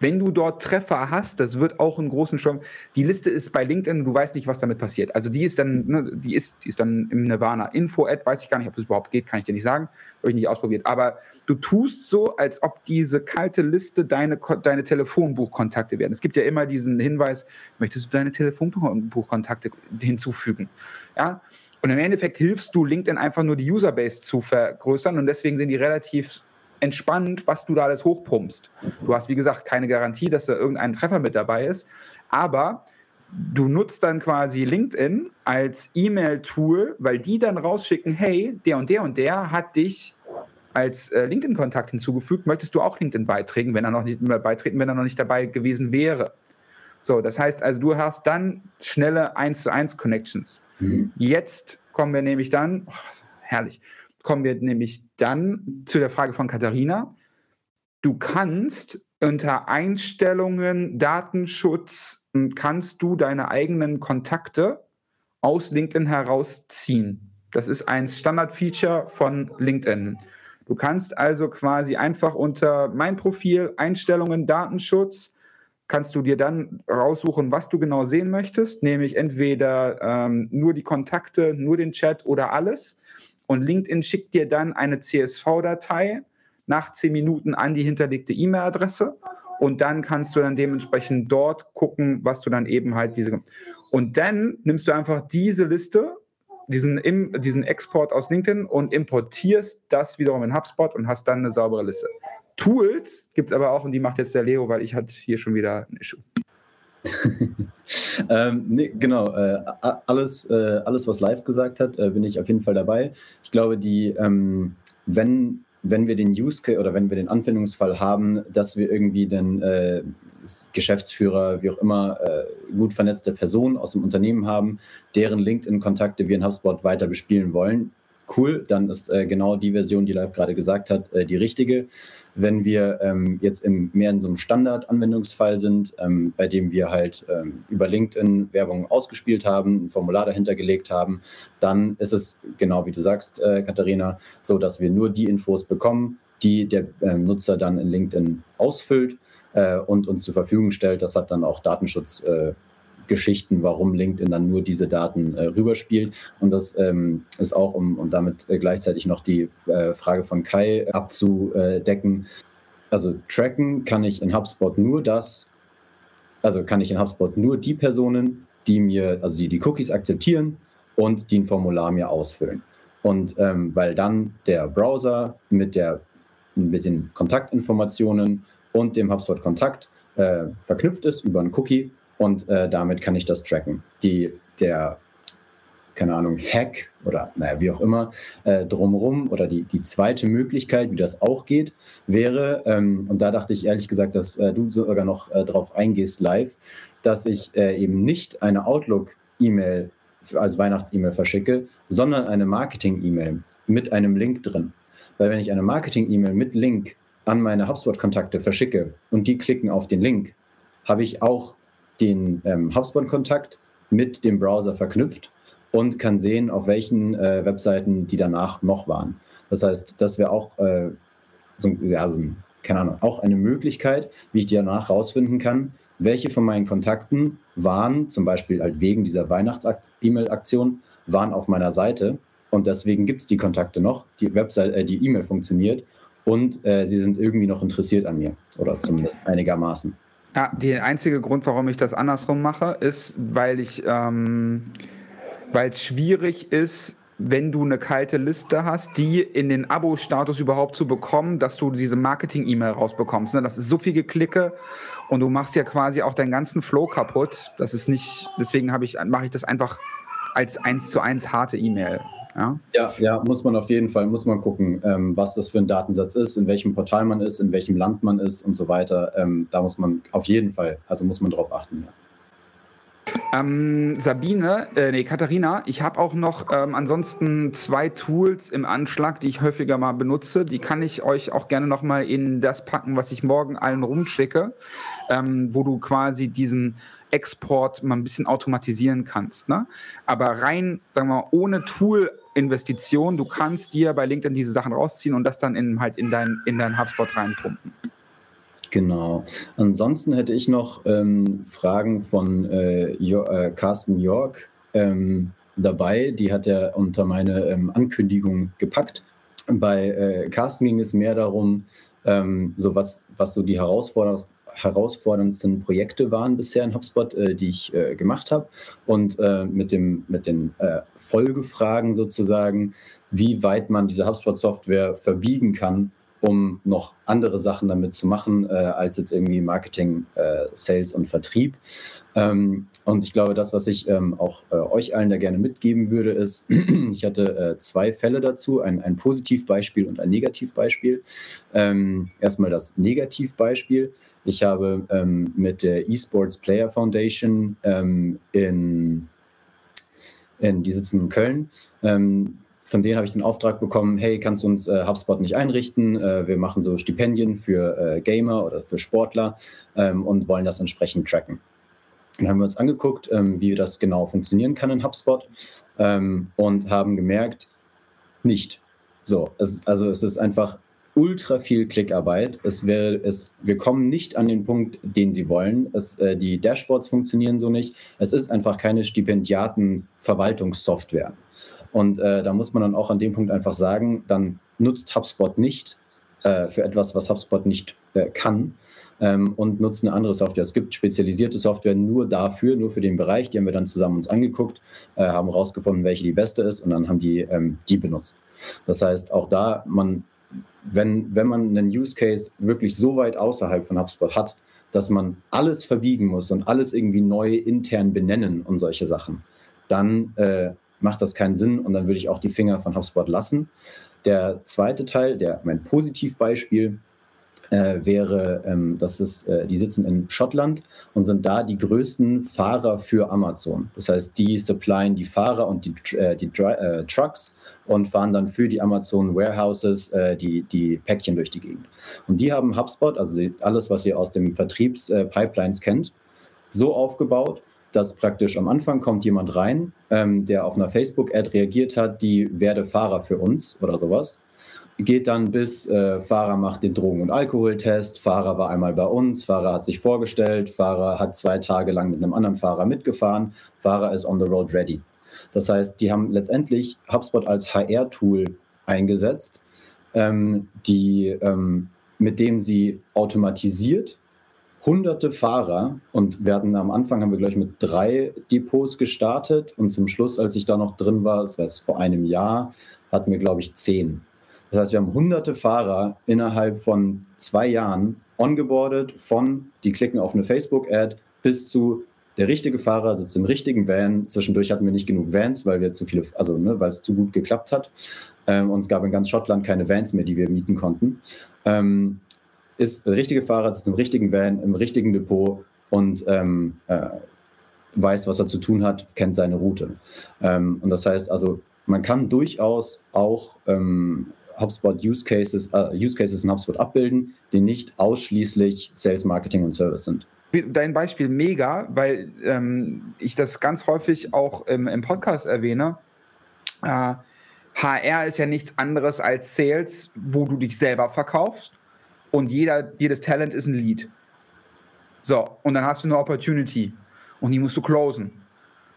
Wenn du dort Treffer hast, das wird auch einen großen Sturm. Die Liste ist bei LinkedIn, du weißt nicht, was damit passiert. Also die ist dann, ne, die ist, die ist dann im Nirvana. Info-Ad, weiß ich gar nicht, ob das überhaupt geht, kann ich dir nicht sagen. Habe ich nicht ausprobiert. Aber du tust so, als ob diese kalte Liste deine, deine Telefonbuchkontakte werden. Es gibt ja immer diesen Hinweis, möchtest du deine Telefonbuchkontakte hinzufügen? Ja. Und im Endeffekt hilfst du LinkedIn einfach nur die Userbase zu vergrößern und deswegen sind die relativ entspannt, was du da alles hochpumpst. Du hast, wie gesagt, keine Garantie, dass da irgendein Treffer mit dabei ist, aber du nutzt dann quasi LinkedIn als E-Mail-Tool, weil die dann rausschicken, hey, der und der und der hat dich als äh, LinkedIn-Kontakt hinzugefügt, möchtest du auch LinkedIn beitreten, wenn er noch nicht beitreten, wenn er noch nicht dabei gewesen wäre. So, das heißt also, du hast dann schnelle 1 zu 1 Connections. Mhm. Jetzt kommen wir nämlich dann, oh, herrlich, kommen wir nämlich dann zu der Frage von Katharina. Du kannst unter Einstellungen, Datenschutz, hm, kannst du deine eigenen Kontakte aus LinkedIn herausziehen. Das ist ein Standard-Feature von LinkedIn. Du kannst also quasi einfach unter mein Profil, Einstellungen, Datenschutz, kannst du dir dann raussuchen, was du genau sehen möchtest, nämlich entweder ähm, nur die Kontakte, nur den Chat oder alles. Und LinkedIn schickt dir dann eine CSV-Datei nach zehn Minuten an die hinterlegte E-Mail-Adresse. Und dann kannst du dann dementsprechend dort gucken, was du dann eben halt diese. Und dann nimmst du einfach diese Liste, diesen, diesen Export aus LinkedIn und importierst das wiederum in HubSpot und hast dann eine saubere Liste. Tools gibt es aber auch und die macht jetzt der Leo, weil ich hatte hier schon wieder ein Issue. [LAUGHS] ähm, nee, genau, äh, alles, äh, alles, was live gesagt hat, äh, bin ich auf jeden Fall dabei. Ich glaube, die, ähm, wenn, wenn wir den Use Case oder wenn wir den Anwendungsfall haben, dass wir irgendwie den äh, Geschäftsführer, wie auch immer, äh, gut vernetzte Personen aus dem Unternehmen haben, deren LinkedIn-Kontakte wir in HubSpot weiter bespielen wollen, cool, dann ist äh, genau die Version, die Live gerade gesagt hat, die richtige. Wenn wir ähm, jetzt im, mehr in so einem Standard-Anwendungsfall sind, ähm, bei dem wir halt ähm, über LinkedIn Werbung ausgespielt haben, ein Formular dahinter gelegt haben, dann ist es genau wie du sagst, äh, Katharina, so, dass wir nur die Infos bekommen, die der ähm, Nutzer dann in LinkedIn ausfüllt äh, und uns zur Verfügung stellt. Das hat dann auch Datenschutz. Geschichten, warum LinkedIn dann nur diese Daten äh, rüberspielt. Und das ähm, ist auch, um, um damit äh, gleichzeitig noch die äh, Frage von Kai abzudecken. Also tracken kann ich in HubSpot nur das, also kann ich in HubSpot nur die Personen, die mir, also die die Cookies akzeptieren und die ein Formular mir ausfüllen. Und ähm, weil dann der Browser mit, der, mit den Kontaktinformationen und dem HubSpot-Kontakt äh, verknüpft ist über einen Cookie, und äh, damit kann ich das tracken. Die, der, keine Ahnung, Hack oder naja, wie auch immer, äh, drumrum oder die, die zweite Möglichkeit, wie das auch geht, wäre, ähm, und da dachte ich ehrlich gesagt, dass äh, du sogar noch äh, drauf eingehst live, dass ich äh, eben nicht eine Outlook-E-Mail als Weihnachts-E-Mail verschicke, sondern eine Marketing-E-Mail mit einem Link drin. Weil wenn ich eine Marketing-E-Mail mit Link an meine HubSpot-Kontakte verschicke und die klicken auf den Link, habe ich auch den ähm, HubSpot-Kontakt mit dem Browser verknüpft und kann sehen, auf welchen äh, Webseiten die danach noch waren. Das heißt, das wäre auch, äh, so, ja, so, keine Ahnung, auch eine Möglichkeit, wie ich die danach rausfinden kann, welche von meinen Kontakten waren, zum Beispiel halt wegen dieser Weihnachts-E-Mail-Aktion, waren auf meiner Seite und deswegen gibt es die Kontakte noch, die Website, äh, die E-Mail funktioniert und äh, sie sind irgendwie noch interessiert an mir oder zumindest einigermaßen. Ja, der einzige Grund, warum ich das andersrum mache, ist, weil ich, ähm, weil es schwierig ist, wenn du eine kalte Liste hast, die in den Abo-Status überhaupt zu bekommen, dass du diese Marketing-E-Mail rausbekommst. Ne? Das ist so viel Geklicke und du machst ja quasi auch deinen ganzen Flow kaputt. Das ist nicht, deswegen ich, mache ich das einfach als eins zu eins harte E-Mail. Ja? ja, ja, muss man auf jeden Fall, muss man gucken, ähm, was das für ein Datensatz ist, in welchem Portal man ist, in welchem Land man ist und so weiter. Ähm, da muss man auf jeden Fall, also muss man drauf achten. Ja. Ähm, Sabine, äh, nee, Katharina, ich habe auch noch ähm, ansonsten zwei Tools im Anschlag, die ich häufiger mal benutze. Die kann ich euch auch gerne noch mal in das packen, was ich morgen allen rumschicke, ähm, wo du quasi diesen Export mal ein bisschen automatisieren kannst. Ne? Aber rein, sagen wir mal, ohne Tool Investition, du kannst dir bei LinkedIn diese Sachen rausziehen und das dann in, halt in dein, in dein HubSpot reinpumpen. Genau. Ansonsten hätte ich noch ähm, Fragen von äh, jo äh, Carsten York ähm, dabei. Die hat er unter meine ähm, Ankündigung gepackt. Bei äh, Carsten ging es mehr darum, ähm, so was, was so die herausforderndsten Projekte waren bisher in HubSpot, äh, die ich äh, gemacht habe. Und äh, mit, dem, mit den Folgefragen sozusagen, wie weit man diese HubSpot-Software verbiegen kann, um noch andere Sachen damit zu machen, äh, als jetzt irgendwie Marketing, äh, Sales und Vertrieb. Ähm, und ich glaube, das, was ich ähm, auch äh, euch allen da gerne mitgeben würde, ist, [CLEARS THROAT] ich hatte äh, zwei Fälle dazu, ein, ein Positivbeispiel und ein Negativbeispiel. Ähm, erstmal das Negativbeispiel. Ich habe ähm, mit der Esports Player Foundation ähm, in, in, die sitzen in Köln, ähm, von denen habe ich den Auftrag bekommen, hey, kannst du uns äh, HubSpot nicht einrichten? Äh, wir machen so Stipendien für äh, Gamer oder für Sportler ähm, und wollen das entsprechend tracken. Dann haben wir uns angeguckt, ähm, wie das genau funktionieren kann in HubSpot ähm, und haben gemerkt, nicht. So, es, also es ist einfach ultra viel Klickarbeit. Es wäre, es, wir kommen nicht an den Punkt, den sie wollen. Es, äh, die Dashboards funktionieren so nicht. Es ist einfach keine Stipendiaten-Verwaltungssoftware. Und äh, da muss man dann auch an dem Punkt einfach sagen, dann nutzt HubSpot nicht äh, für etwas, was HubSpot nicht äh, kann ähm, und nutzt eine andere Software. Es gibt spezialisierte Software nur dafür, nur für den Bereich. Die haben wir dann zusammen uns angeguckt, äh, haben herausgefunden, welche die beste ist und dann haben die ähm, die benutzt. Das heißt, auch da, man, wenn, wenn man einen Use Case wirklich so weit außerhalb von HubSpot hat, dass man alles verbiegen muss und alles irgendwie neu intern benennen und solche Sachen, dann äh, macht das keinen Sinn und dann würde ich auch die Finger von HubSpot lassen. Der zweite Teil, der mein Positivbeispiel, äh, wäre, ähm, das ist, äh, die sitzen in Schottland und sind da die größten Fahrer für Amazon. Das heißt, die supplyen die Fahrer und die, äh, die äh, Trucks und fahren dann für die Amazon Warehouses äh, die, die Päckchen durch die Gegend. Und die haben HubSpot, also die, alles, was ihr aus den Vertriebspipelines kennt, so aufgebaut, dass praktisch am Anfang kommt jemand rein, ähm, der auf einer Facebook-Ad reagiert hat, die werde Fahrer für uns oder sowas. Geht dann bis äh, Fahrer macht den Drogen- und Alkoholtest, Fahrer war einmal bei uns, Fahrer hat sich vorgestellt, Fahrer hat zwei Tage lang mit einem anderen Fahrer mitgefahren, Fahrer ist on the road ready. Das heißt, die haben letztendlich HubSpot als HR-Tool eingesetzt, ähm, die, ähm, mit dem sie automatisiert hunderte Fahrer und hatten am Anfang haben wir gleich mit drei Depots gestartet. Und zum Schluss, als ich da noch drin war, das war jetzt vor einem Jahr, hatten wir glaube ich zehn. Das heißt, wir haben hunderte Fahrer innerhalb von zwei Jahren ongeboardet von, die klicken auf eine Facebook-Ad bis zu der richtige Fahrer sitzt im richtigen Van. Zwischendurch hatten wir nicht genug Vans, weil wir zu viele, also ne, weil es zu gut geklappt hat. Ähm, und es gab in ganz Schottland keine Vans mehr, die wir mieten konnten. Ähm, ist der richtige Fahrer, ist im richtigen Van, im richtigen Depot und ähm, äh, weiß, was er zu tun hat, kennt seine Route. Ähm, und das heißt also, man kann durchaus auch ähm, HubSpot Use Cases, äh, Use Cases in HubSpot abbilden, die nicht ausschließlich Sales, Marketing und Service sind. Dein Beispiel mega, weil ähm, ich das ganz häufig auch im, im Podcast erwähne. Äh, HR ist ja nichts anderes als Sales, wo du dich selber verkaufst und jeder, jedes Talent ist ein Lead. So, und dann hast du eine Opportunity und die musst du closen.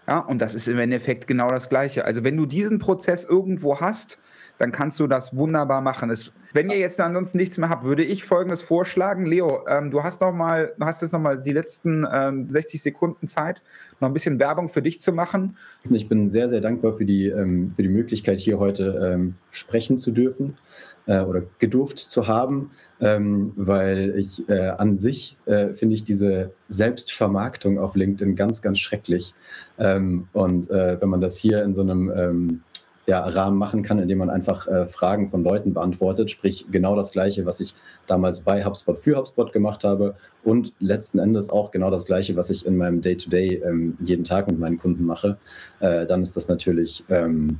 Ja, und das ist im Endeffekt genau das Gleiche. Also, wenn du diesen Prozess irgendwo hast, dann kannst du das wunderbar machen. Es, wenn ihr jetzt ansonsten nichts mehr habt, würde ich Folgendes vorschlagen. Leo, ähm, du hast noch mal, hast jetzt noch mal die letzten ähm, 60 Sekunden Zeit, noch ein bisschen Werbung für dich zu machen. Ich bin sehr, sehr dankbar für die, ähm, für die Möglichkeit, hier heute ähm, sprechen zu dürfen äh, oder gedurft zu haben, ähm, weil ich äh, an sich äh, finde ich diese Selbstvermarktung auf LinkedIn ganz, ganz schrecklich. Ähm, und äh, wenn man das hier in so einem ja, Rahmen machen kann, indem man einfach äh, Fragen von Leuten beantwortet, sprich genau das Gleiche, was ich damals bei HubSpot für HubSpot gemacht habe und letzten Endes auch genau das Gleiche, was ich in meinem Day-to-Day -Day, ähm, jeden Tag mit meinen Kunden mache, äh, dann ist das natürlich ähm,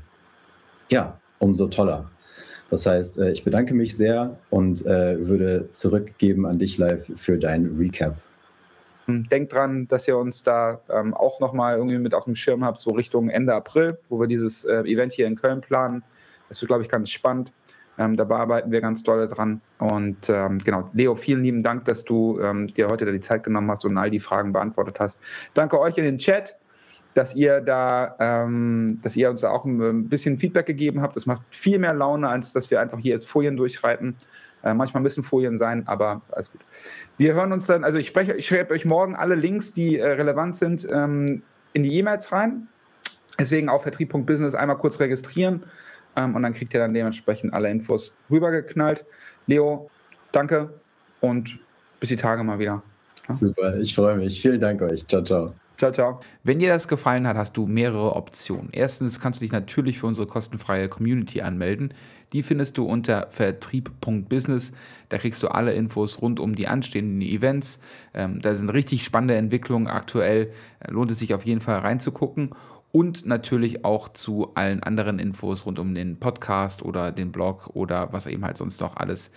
ja umso toller. Das heißt, äh, ich bedanke mich sehr und äh, würde zurückgeben an dich live für dein Recap. Denkt dran, dass ihr uns da ähm, auch nochmal irgendwie mit auf dem Schirm habt, so Richtung Ende April, wo wir dieses äh, Event hier in Köln planen. Das wird, glaube ich, ganz spannend. Ähm, dabei arbeiten wir ganz doll dran. Und ähm, genau, Leo, vielen lieben Dank, dass du ähm, dir heute da die Zeit genommen hast und all die Fragen beantwortet hast. Danke euch in den Chat dass ihr da, ähm, dass ihr uns auch ein bisschen Feedback gegeben habt. Das macht viel mehr Laune, als dass wir einfach hier jetzt Folien durchreiten. Äh, manchmal müssen Folien sein, aber alles gut. Wir hören uns dann, also ich spreche, ich schreibe euch morgen alle Links, die äh, relevant sind, ähm, in die E-Mails rein. Deswegen auf vertrieb.business einmal kurz registrieren ähm, und dann kriegt ihr dann dementsprechend alle Infos rübergeknallt. Leo, danke und bis die Tage mal wieder. Ja? Super, ich freue mich. Vielen Dank euch. Ciao, ciao. Ciao, ciao. Wenn dir das gefallen hat, hast du mehrere Optionen. Erstens kannst du dich natürlich für unsere kostenfreie Community anmelden. Die findest du unter vertrieb.business. Da kriegst du alle Infos rund um die anstehenden Events. Ähm, da sind richtig spannende Entwicklungen aktuell. Äh, lohnt es sich auf jeden Fall reinzugucken und natürlich auch zu allen anderen Infos rund um den Podcast oder den Blog oder was eben halt sonst noch alles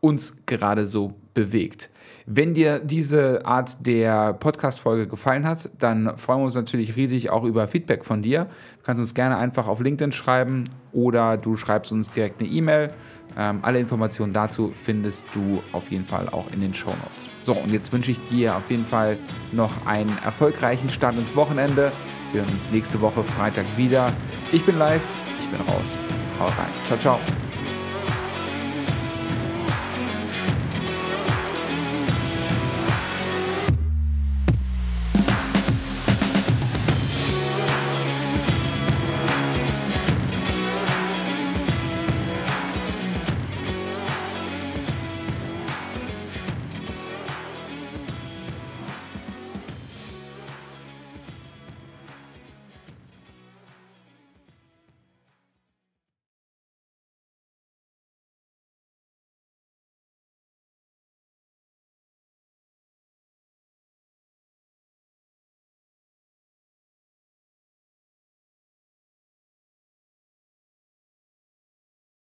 uns gerade so bewegt. Wenn dir diese Art der Podcast-Folge gefallen hat, dann freuen wir uns natürlich riesig auch über Feedback von dir. Du kannst uns gerne einfach auf LinkedIn schreiben oder du schreibst uns direkt eine E-Mail. Ähm, alle Informationen dazu findest du auf jeden Fall auch in den Show Notes. So, und jetzt wünsche ich dir auf jeden Fall noch einen erfolgreichen Start ins Wochenende. Wir hören uns nächste Woche Freitag wieder. Ich bin live, ich bin raus. Hau rein. Ciao, ciao.